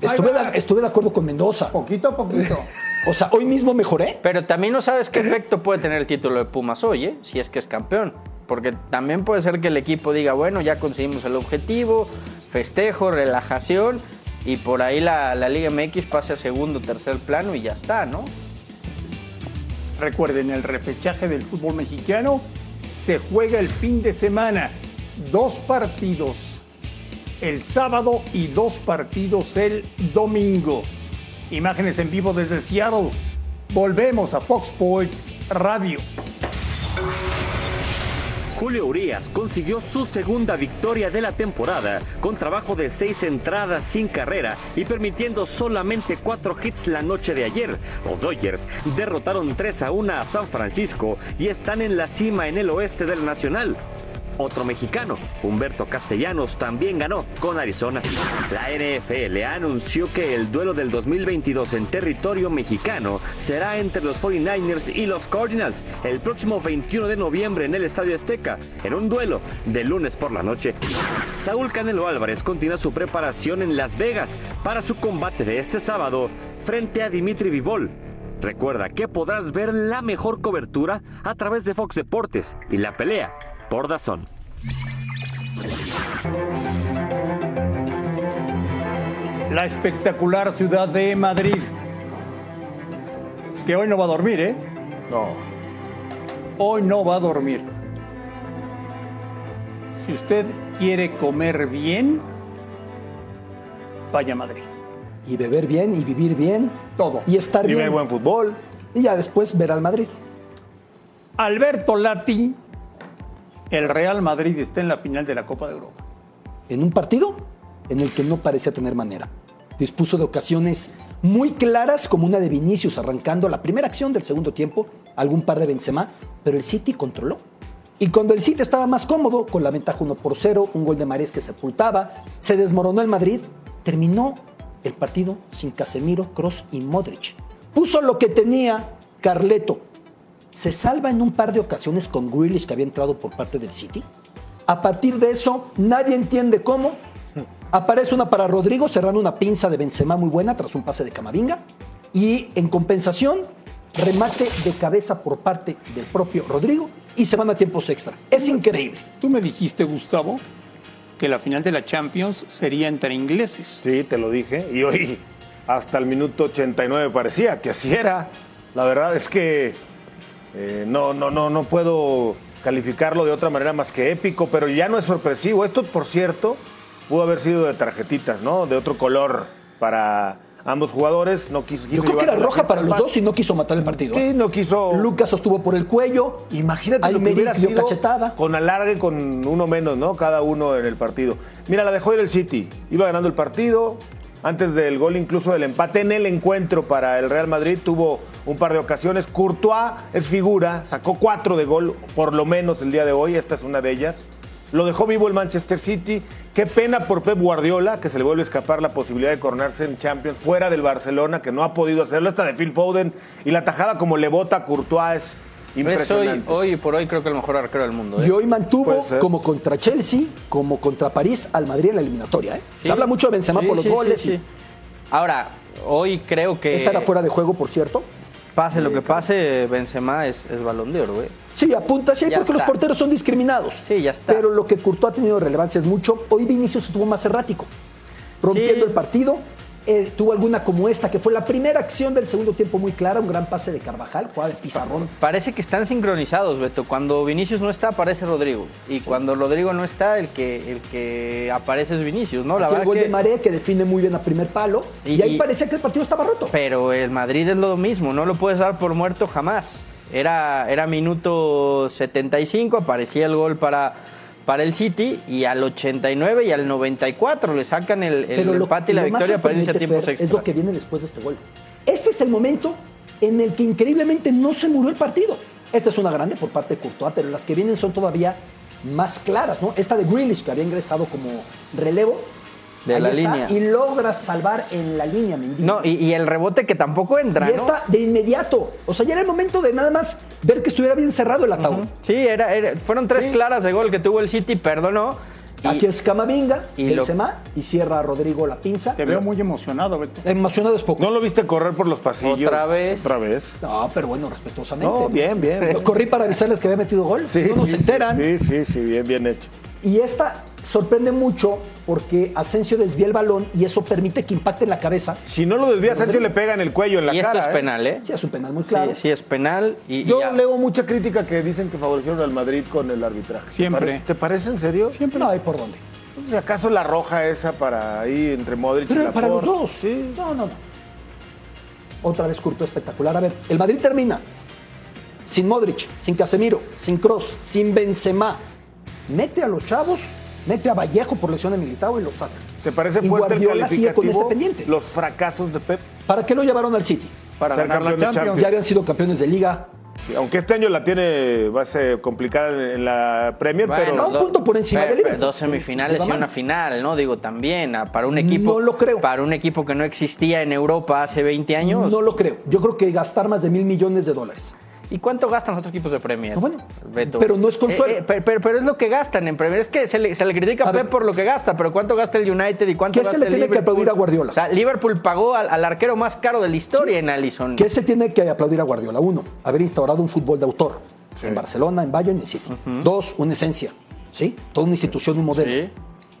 Estuve de, estuve de acuerdo con Mendoza. Poquito a poquito. O sea, hoy mismo mejoré. Pero también no sabes qué efecto puede tener el título de Pumas hoy, ¿eh? si es que es campeón. Porque también puede ser que el equipo diga, bueno, ya conseguimos el objetivo, festejo, relajación, y por ahí la, la Liga MX pase a segundo, tercer plano y ya está, ¿no? Recuerden, el repechaje del fútbol mexicano se juega el fin de semana. Dos partidos el sábado y dos partidos el domingo. Imágenes en vivo desde Seattle. Volvemos a Fox Sports Radio. Julio Urias consiguió su segunda victoria de la temporada con trabajo de seis entradas sin carrera y permitiendo solamente cuatro hits la noche de ayer. Los Dodgers derrotaron 3 a 1 a San Francisco y están en la cima en el oeste del Nacional. Otro mexicano, Humberto Castellanos, también ganó con Arizona. La NFL anunció que el duelo del 2022 en territorio mexicano será entre los 49ers y los Cardinals el próximo 21 de noviembre en el Estadio Azteca, en un duelo de lunes por la noche. Saúl Canelo Álvarez continúa su preparación en Las Vegas para su combate de este sábado frente a Dimitri Vivol. Recuerda que podrás ver la mejor cobertura a través de Fox Deportes y la pelea por Dazón. La espectacular ciudad de Madrid. Que hoy no va a dormir, ¿eh? No. Hoy no va a dormir. Si usted quiere comer bien, vaya a Madrid. Y beber bien y vivir bien. Todo. Y estar Y bien. ver buen fútbol. Y ya después ver al Madrid. Alberto Lati, el Real Madrid está en la final de la Copa de Europa. En un partido en el que no parecía tener manera. Dispuso de ocasiones muy claras, como una de Vinicius arrancando la primera acción del segundo tiempo, algún par de Benzema, pero el City controló. Y cuando el City estaba más cómodo, con la ventaja 1 por 0, un gol de Marés que sepultaba, se desmoronó el Madrid, terminó el partido sin Casemiro, Cross y Modric. Puso lo que tenía Carleto. Se salva en un par de ocasiones con Grealish que había entrado por parte del City. A partir de eso, nadie entiende cómo. Aparece una para Rodrigo cerrando una pinza de Benzema muy buena tras un pase de Camavinga. Y en compensación, remate de cabeza por parte del propio Rodrigo y se van a tiempos extra. Es increíble. Tú me dijiste, Gustavo, que la final de la Champions sería entre ingleses. Sí, te lo dije. Y hoy, hasta el minuto 89 parecía que así era. La verdad es que eh, no, no, no, no puedo calificarlo de otra manera más que épico, pero ya no es sorpresivo. Esto, por cierto, pudo haber sido de tarjetitas, ¿no? De otro color para ambos jugadores. No quiso, Yo creo que era roja para los dos y no quiso matar el partido. Sí, no quiso. Lucas sostuvo por el cuello. Imagínate lo que hubiera sido cachetada. con alargue con uno menos, ¿no? Cada uno en el partido. Mira, la dejó ir el City. Iba ganando el partido. Antes del gol incluso del empate en el encuentro para el Real Madrid tuvo un par de ocasiones. Courtois es figura, sacó cuatro de gol por lo menos el día de hoy. Esta es una de ellas. Lo dejó vivo el Manchester City. Qué pena por Pep Guardiola, que se le vuelve a escapar la posibilidad de coronarse en Champions fuera del Barcelona, que no ha podido hacerlo. Esta de Phil Foden y la tajada como le bota a Courtois es Es hoy, impresionante. hoy por hoy creo que el mejor arquero del mundo. ¿eh? Y hoy mantuvo, como contra Chelsea, como contra París, al Madrid en la eliminatoria. ¿eh? Sí. Se habla mucho de Benzema Sí, por los sí, goles. sí. y Ahora, hoy creo que Esta era fuera de juego, por cierto. Pase lo que pase, Benzema es, es balón de oro, güey. Sí, apunta así Ya porque los porteros son discriminados. Sí, ya está. Pero lo que Courtois ha tenido relevancia es mucho. Hoy Vinicius estuvo más errático, rompiendo Sí. el partido. Eh, tuvo alguna como esta, que fue la primera acción del segundo tiempo muy clara, un gran pase de Carvajal, jugada de pizarrón. Parece que están sincronizados, Beto. Cuando Vinicius no está, aparece Rodrigo. Y cuando Rodrigo no está, el que, el que aparece es Vinicius, ¿no? La Aquí el gol que- de Marea que define muy bien a primer palo. Y, Y- ahí y- parecía que el partido estaba roto. Pero el Madrid es lo mismo, no lo puedes dar por muerto jamás. Era, era minuto 75, aparecía el gol para, para el City y al 89 y al 94 le sacan el, empate y la victoria para irse a tiempos extra. Es lo que viene después de este gol. Este es el momento en el que increíblemente no se murió el partido. Esta es una grande por parte de Courtois, pero las que vienen son todavía más claras, ¿no? Esta de Grealish, que había ingresado como relevo. De ahí la está, línea. Y logra salvar en la línea, Mendy. No, y, y el rebote que tampoco entra, Y ¿no? esta de inmediato. O sea, ya era el momento de nada más ver que estuviera bien cerrado el ataúd. Sí, era, era- fueron tres claras de gol que tuvo el City, perdonó. Y- Aquí es Camavinga, y lo- Benzema, y cierra Rodrigo la pinza. Te veo muy emocionado, Beto. Emocionado es poco. ¿No lo viste correr por los pasillos? Otra vez. Otra vez. No, pero bueno, respetuosamente. No, bien, bien. Corrí para avisarles que había metido gol. Sí, no nos sí, enteran. sí, sí, sí, bien, bien hecho. Y esta sorprende mucho porque Asensio desvía el balón y eso permite que impacte en la cabeza. Si no lo desvía, Sergio le pega en el cuello, en la y esto cara. es ¿eh? penal, ¿eh? Sí, es un penal muy Sí, claro. sí, es penal. Y, y Yo ya- leo mucha crítica que dicen que favorecieron al Madrid con el arbitraje. ¿Te Siempre. parece- ¿Te parece en serio? Siempre no hay por dónde. Si acaso la roja esa para ahí entre Modric y Pero para los Laporte? dos. Sí. No, no, no. Otra vez Curto espectacular. A ver, el Madrid termina sin Modric, sin Casemiro, sin Cross, sin Benzema. Mete a los chavos, mete a Vallejo por lesión de Militao y lo saca. ¿Te parece Y fuerte el Guardiola sigue con calificativo? este pendiente. Los fracasos de Pep. ¿Para qué lo llevaron al City? Para Ser ganar la campeón de Champions. Champions. Ya habían sido campeones de liga. Aunque este año la tiene, va a ser complicada en- la Premier, Bueno, pero no, un punto por encima pero- de pero Liverpool. Dos semifinales Les y una final, ¿no? Digo, también ah, para un equipo. No lo creo. Para un equipo que no existía en Europa hace 20 años. No lo creo. Yo creo que gastar más de mil millones de dólares. ¿Y cuánto gastan los otros equipos de Premier? No, bueno, Beto? pero no es consuelo. Eh, eh, pero, pero- pero es lo que gastan en Premier. Es que se le, se le critica a, A Pep ver. por lo que gasta, pero ¿cuánto gasta el United y cuánto ¿Qué se le el tiene que aplaudir a Guardiola? O sea, Liverpool pagó al, al arquero más caro de la historia en Allison. ¿Qué se tiene que aplaudir a Guardiola? Uno, haber instaurado un fútbol de autor. En Barcelona, en Bayern y en City. Dos, una esencia. ¿Sí? Toda una institución, un modelo. Sí.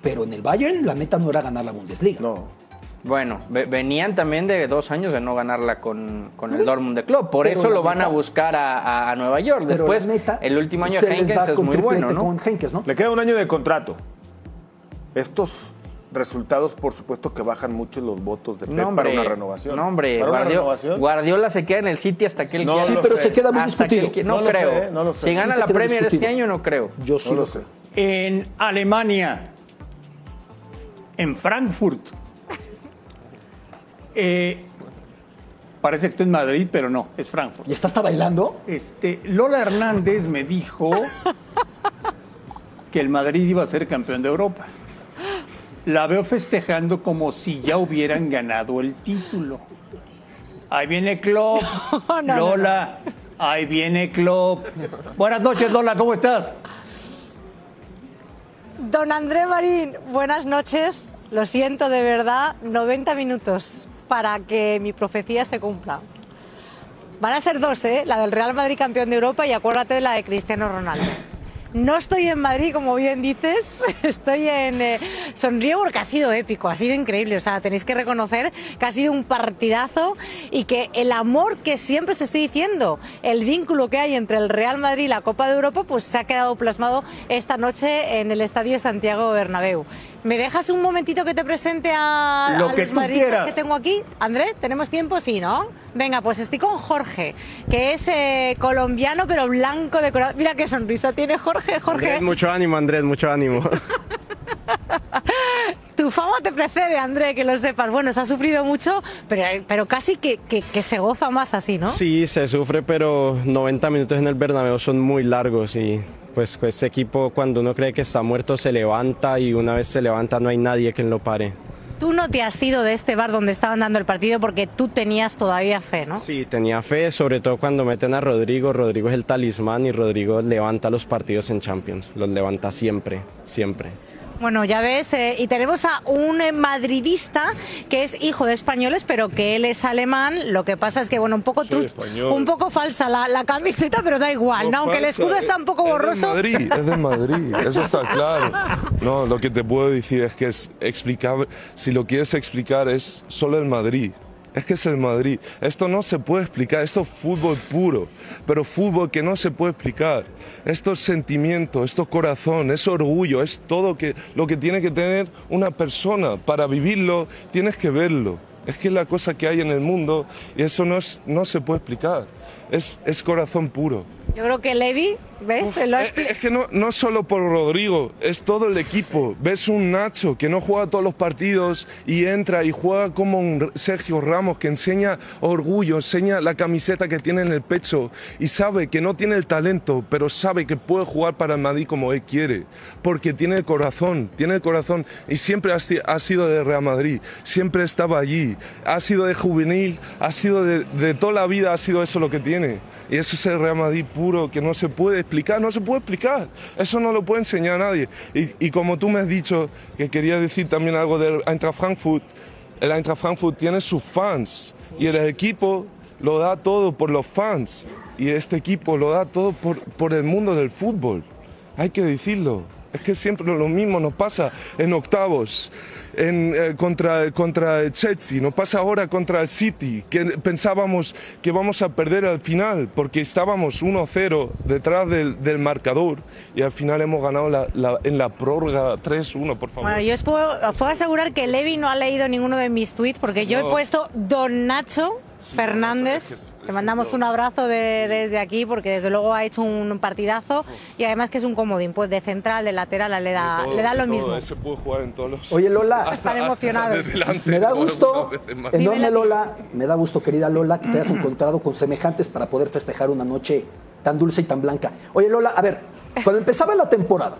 Pero en el Bayern la meta no era ganar la Bundesliga. no. Bueno, ve- venían también de dos años de no ganarla con, con el Dortmund de Club. Por Pero eso lo van a buscar a, a- a Nueva York. Después, meta el último año de Henkens es muy bueno, ¿no? con Henkens, ¿no? Le queda un año de contrato. Estos resultados, por supuesto, que bajan mucho los votos de Pep No, hombre, para una renovación. No, hombre, ¿Para una Guardiola, renovación? Guardiola se queda en el City hasta que él No quiera. Sí, lo pero sé. se queda muy Hasta que él no, No lo creo. sé, no lo sé. Si Sí gana la Premier este discutido. año, no creo. Yo sí No lo sé. En Alemania, en Frankfurt. Eh, parece que está en Madrid, pero no, es Frankfurt. ¿Y está hasta bailando? Este, Lola Hernández me dijo que el Madrid iba a ser campeón de Europa. La veo festejando como si ya hubieran ganado el título. Ahí viene Klopp. No, no, Lola, ahí viene Klopp. Buenas noches, Lola, ¿cómo estás? Don André Marín, buenas noches. Lo siento de verdad, 90 minutos para que mi profecía se cumpla. Van a ser dos, ¿eh? La del Real Madrid campeón de Europa y acuérdate de la de Cristiano Ronaldo. No estoy en Madrid, como bien dices, estoy en... eh, sonrío porque ha sido épico, ha sido increíble, o sea, tenéis que reconocer que ha sido un partidazo y que el amor que siempre os estoy diciendo, el vínculo que hay entre el Real Madrid y la Copa de Europa, pues se ha quedado plasmado esta noche en el Estadio Santiago Bernabéu. ¿Me dejas un momentito que te presente a, Lo a que los madridistas que tengo aquí? André, ¿tenemos tiempo? Sí, ¿no? Venga, pues estoy con Jorge, que es eh, colombiano pero blanco de corazón. Mira qué sonrisa tiene Jorge. Jorge, Andrés, mucho ánimo, Andrés, mucho ánimo. tu fama te precede, André, que lo sepas. Bueno, se ha sufrido mucho, pero, pero casi que, que- que se goza más así, ¿no? Sí, se sufre, pero 90 minutos en el Bernabéu son muy largos y pues ese equipo cuando uno cree que está muerto se levanta y una vez se levanta no hay nadie que lo pare. Tú no te has ido de este bar donde estaban dando el partido porque tú tenías todavía fe, ¿no? Sí, tenía fe, sobre todo cuando meten a Rodrigo. Rodrigo es el talismán y Rodrigo levanta los partidos en Champions. Los levanta siempre, siempre. Bueno, ya ves, eh, y tenemos a un eh, madridista que es hijo de españoles, pero que él es alemán. Lo que pasa es que, bueno, un poco, Soy tru- español. un poco falsa la, la camiseta, pero da igual, ¿no? Aunque el escudo está un poco borroso. Es de Madrid, es de Madrid, eso está claro. No, lo que te puedo decir es que es explicable, si lo quieres explicar es solo el Madrid. Es que es el Madrid. Esto no se puede explicar. Esto es fútbol puro, pero fútbol que no se puede explicar. Esto es sentimiento, esto es corazón, es orgullo, es todo lo que tiene que tener una persona. Para vivirlo tienes que verlo. Es que es la cosa que hay en el mundo y eso no, es, no se puede explicar. Es, es corazón puro. Yo creo que Levi, ¿ves? Lo expli- Es que no, no solo por Rodrigo, es todo el equipo. Ves un Nacho que no juega todos los partidos y entra y juega como un Sergio Ramos que enseña orgullo, enseña la camiseta que tiene en el pecho y sabe que no tiene el talento, pero sabe que puede jugar para el Madrid como él quiere, porque tiene el corazón, tiene el corazón y siempre ha, si- ha sido de Real Madrid, siempre estaba allí, ha sido de juvenil, ha sido de, de toda la vida, ha sido eso lo que tiene. Y eso es el Real Madrid puro, que no se puede explicar, no se puede explicar. Eso no lo puede enseñar nadie. Y, y como tú me has dicho, que quería decir también algo del Eintracht Frankfurt, el Eintracht Frankfurt tiene sus fans y el equipo lo da todo por los fans. Y este equipo lo da todo por, por el mundo del fútbol. Hay que decirlo. Es que siempre lo mismo nos pasa en octavos, en, eh, contra, contra el Chelsea, nos pasa ahora contra el City, que pensábamos que vamos a perder al final, porque estábamos 1-0 detrás del, del marcador y al final hemos ganado la- la- en la prórroga 3-1, por favor. Bueno, yo os puedo, os puedo asegurar que Levi no ha leído ninguno de mis tweets porque yo he No. puesto Don Nacho Fernández. Le mandamos un abrazo de- desde aquí porque desde luego ha hecho un partidazo y además que es un comodín, pues de central, de lateral, le da, Todo, le da lo todo, mismo. Ese puede jugar en todos los. Oye, Lola. Están emocionados. delante, Me da gusto, enorme Lola, me da gusto, querida Lola, que te hayas encontrado con semejantes para poder festejar una noche tan dulce y tan blanca. Oye, Lola, a ver, cuando empezaba la temporada,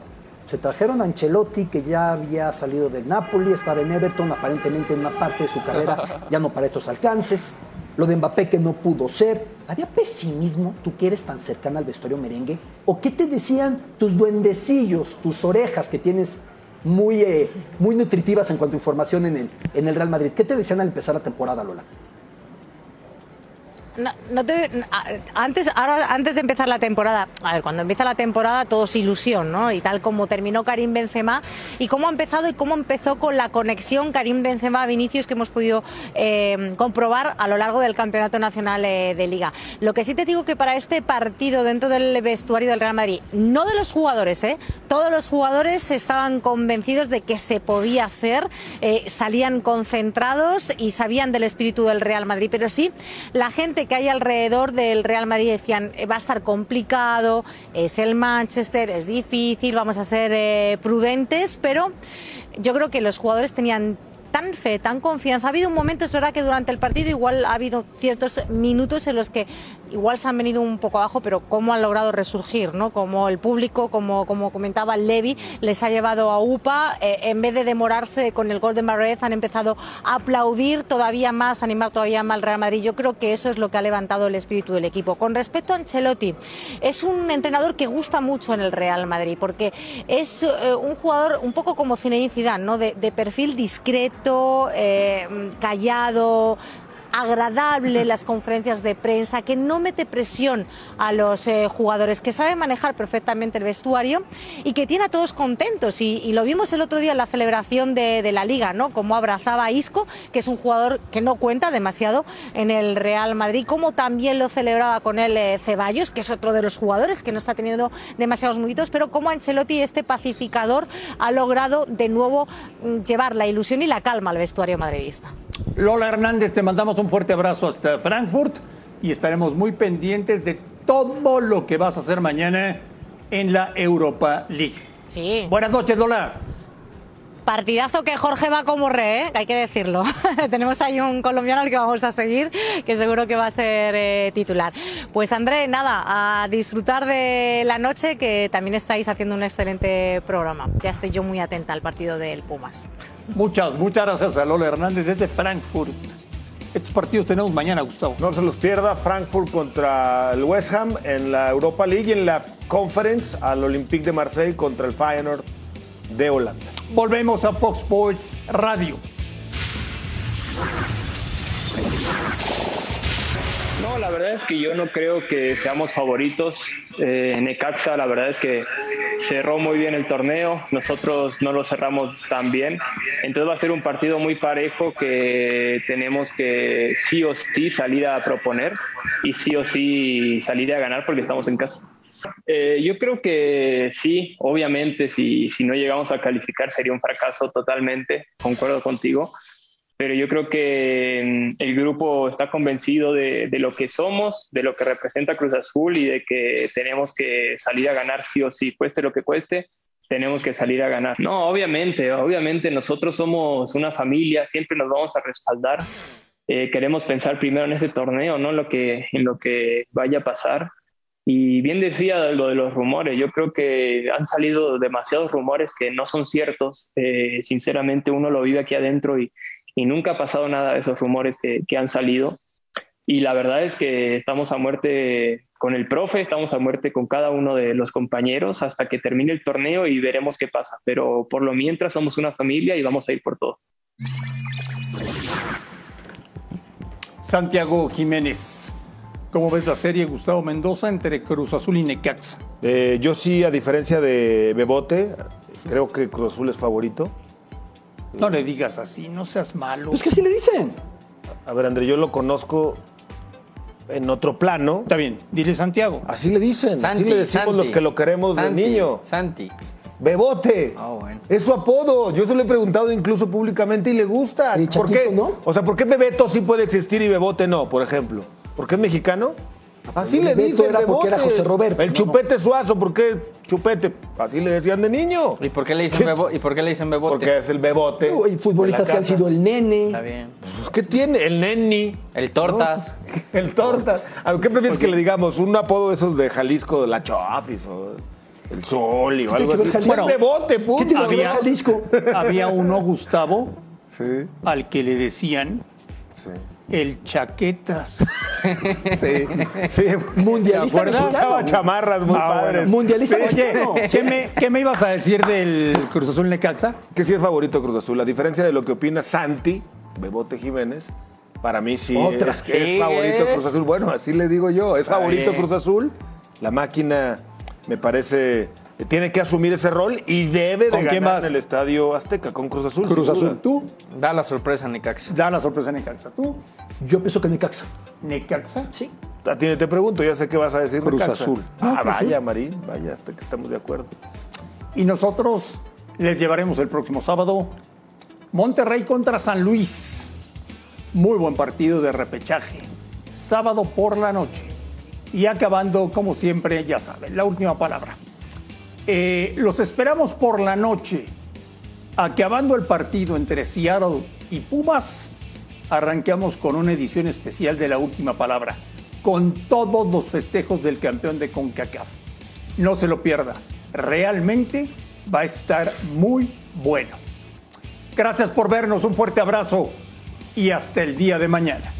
se trajeron a Ancelotti, que ya había salido del Napoli, estaba en Everton, aparentemente en una parte de su carrera, ya no para estos alcances. Lo de Mbappé que no pudo ser. ¿Había pesimismo, tú que eres tan cercana al vestuario merengue? ¿O qué te decían tus duendecillos, tus orejas que tienes muy, eh, muy nutritivas en cuanto a información en el, en el Real Madrid? ¿Qué te decían al empezar la temporada, Lola? No, no te- antes, ahora, antes de empezar la temporada, a ver, cuando empieza la temporada todo es ilusión, ¿no? Y tal como terminó Karim Benzema y cómo ha empezado y cómo empezó con la conexión Karim Benzema-Vinicius que hemos podido eh, comprobar a lo largo del Campeonato Nacional eh, de Liga. Lo que sí te digo que para este partido dentro del vestuario del Real Madrid, no de los jugadores, ¿eh? Todos los jugadores estaban convencidos de que se podía hacer, eh, salían concentrados y sabían del espíritu del Real Madrid, pero sí la gente que hay alrededor del Real Madrid decían "Eh, va a estar complicado, es el Manchester, es difícil, vamos a ser eh, prudentes, pero yo creo que los jugadores tenían tan fe, tan confianza. Ha habido un momento, es verdad que durante el partido igual ha habido ciertos minutos en los que igual se han venido un poco abajo, pero cómo han logrado resurgir, ¿no? Como el público, como, como comentaba Levi, les ha llevado a UPA, eh, en vez de demorarse con el gol de Marez, han empezado a aplaudir todavía más, animar todavía más al Real Madrid. Yo creo que eso es lo que ha levantado el espíritu del equipo. Con respecto a Ancelotti, es un entrenador que gusta mucho en el Real Madrid, porque es eh, un jugador un poco como Zinedine Zidane, ¿no? De perfil discreto, eh, callado, agradable las conferencias de prensa, que no mete presión a los eh, jugadores, que sabe manejar perfectamente el vestuario y que tiene a todos contentos. Y, y lo vimos el otro día en la celebración de, de la liga, ¿no? Como abrazaba a Isco, que es un jugador que no cuenta demasiado en el Real Madrid, como también lo celebraba con él eh, Ceballos, que es otro de los jugadores que no está teniendo demasiados minutos, pero como Ancelotti, este pacificador, ha logrado de nuevo mm, llevar la ilusión y la calma al vestuario madridista. Lola Hernández, te mandamos un fuerte abrazo hasta Frankfurt y estaremos muy pendientes de todo lo que vas a hacer mañana en la Europa League. Sí. Buenas noches, Lola. Partidazo que Jorge va como re, ¿eh? hay que decirlo. Tenemos ahí un colombiano al que vamos a seguir, que seguro que va a ser eh, titular. Pues André, nada, a disfrutar de la noche, que también estáis haciendo un excelente programa. Ya estoy yo muy atenta al partido del Pumas. Muchas, muchas gracias a Lola Hernández desde Frankfurt. Estos partidos tenemos mañana, Gustavo. No se los pierda, Frankfurt contra el West Ham en la Europa League y en la Conference al Olympique de Marseille contra el Feyenoord de Holanda. Volvemos a Fox Sports Radio. No, la verdad es que yo no creo que seamos favoritos. Eh, Necaxa, la verdad es que cerró muy bien el torneo, nosotros no lo cerramos tan bien. Entonces va a ser un partido muy parejo que tenemos que sí o sí salir a proponer y sí o sí salir a ganar porque estamos en casa. Eh, yo creo que sí, obviamente, si, si no llegamos a calificar sería un fracaso totalmente, concuerdo contigo pero yo creo que mm, el grupo está convencido de, de, lo que somos, de lo que representa Cruz Azul y de que tenemos que salir a ganar sí o sí, cueste lo que cueste, tenemos que salir a ganar. No, obviamente, obviamente nosotros somos una familia, siempre nos vamos a respaldar. Eh, queremos pensar primero en ese torneo, no lo que, en lo que vaya a pasar. Y bien decía lo de los rumores, yo creo que han salido demasiados rumores que no son ciertos. Eh, sinceramente uno lo vive aquí adentro y, y nunca ha pasado nada de esos rumores que, que, han salido. Y la verdad es que estamos a muerte con el profe, estamos a muerte con cada uno de los compañeros hasta que termine el torneo y veremos qué pasa. Pero por lo mientras somos una familia y vamos a ir por todo. Santiago Jiménez. ¿Cómo ves la serie Gustavo Mendoza entre Cruz Azul y Necaxa? Eh, yo sí, a diferencia de Bebote, creo que Cruz Azul es favorito. No le digas así, no seas malo. Pues que así le dicen. A ver, André, yo lo conozco en otro plano. Está bien, dile Santiago. Así le dicen, Santi, así le decimos Santi, los que lo queremos Santi, de niño. Santi. Bebote. Ah, bueno. Es su apodo. Yo se lo he preguntado incluso públicamente y le gusta. Y ¿Por qué? ¿no? O sea, ¿por qué Bebeto sí puede existir y Bebote no, por ejemplo? ¿Porque es mexicano? Así le dicen. era porque era. José Roberto, El ¿no? chupete suazo, ¿por qué chupete? Así le decían de niño. ¿Y por qué le dicen, bebo- ¿y por qué le dicen bebote? Porque es el bebote. Hay futbolistas que han sido el nene. Está bien. Pues, ¿Qué tiene? El neni. El tortas. El tortas. ¿A ¿Qué prefieres que le digamos? ¿Un apodo de esos de Jalisco, de la Chofis o el Sol o ¿Qué algo así? Bueno, bebote, ¿Qué Había- Jalisco? Había uno, Gustavo, Sí, al que le decían sí. El chaquetas. Sí, sí. Mundialista. Usaba chamarras muy Ah, bueno. padres. Mundialista Oye, mexicano. ¿qué me, qué me ibas a decir del Cruz Azul Necaxa? Que sí es favorito Cruz Azul. A diferencia de lo que opina Santi, Bebote Jiménez, para mí sí Otra. es, es Sí, favorito. Cruz Azul. Bueno, así le digo yo. Es favorito. Cruz Azul. La máquina, me parece, tiene que asumir ese rol y debe de ¿Con quién ganar en el Estadio Azteca con Cruz Azul. Cruz. Azul, tú. Da la sorpresa, Necaxa. Da la sorpresa Necaxa. ¿Tú? Yo pienso que Necaxa. Necaxa. Sí. A ti te pregunto, ya sé qué vas a decir. Cruz Necaxa. Azul. Ah, Cruz vaya, Azul. Marín, vaya, hasta que estamos de acuerdo. Y nosotros les llevaremos el próximo sábado Monterrey contra San Luis. Muy buen partido de repechaje. Sábado por la noche. Y acabando, como siempre, ya saben, la última palabra. Eh, los esperamos por la noche. Acabando el partido entre Seattle y Pumas, arranqueamos con una edición especial de la última palabra, con todos los festejos del campeón de CONCACAF. No se lo pierda, realmente va a estar muy bueno. Gracias por vernos, un fuerte abrazo y hasta el día de mañana.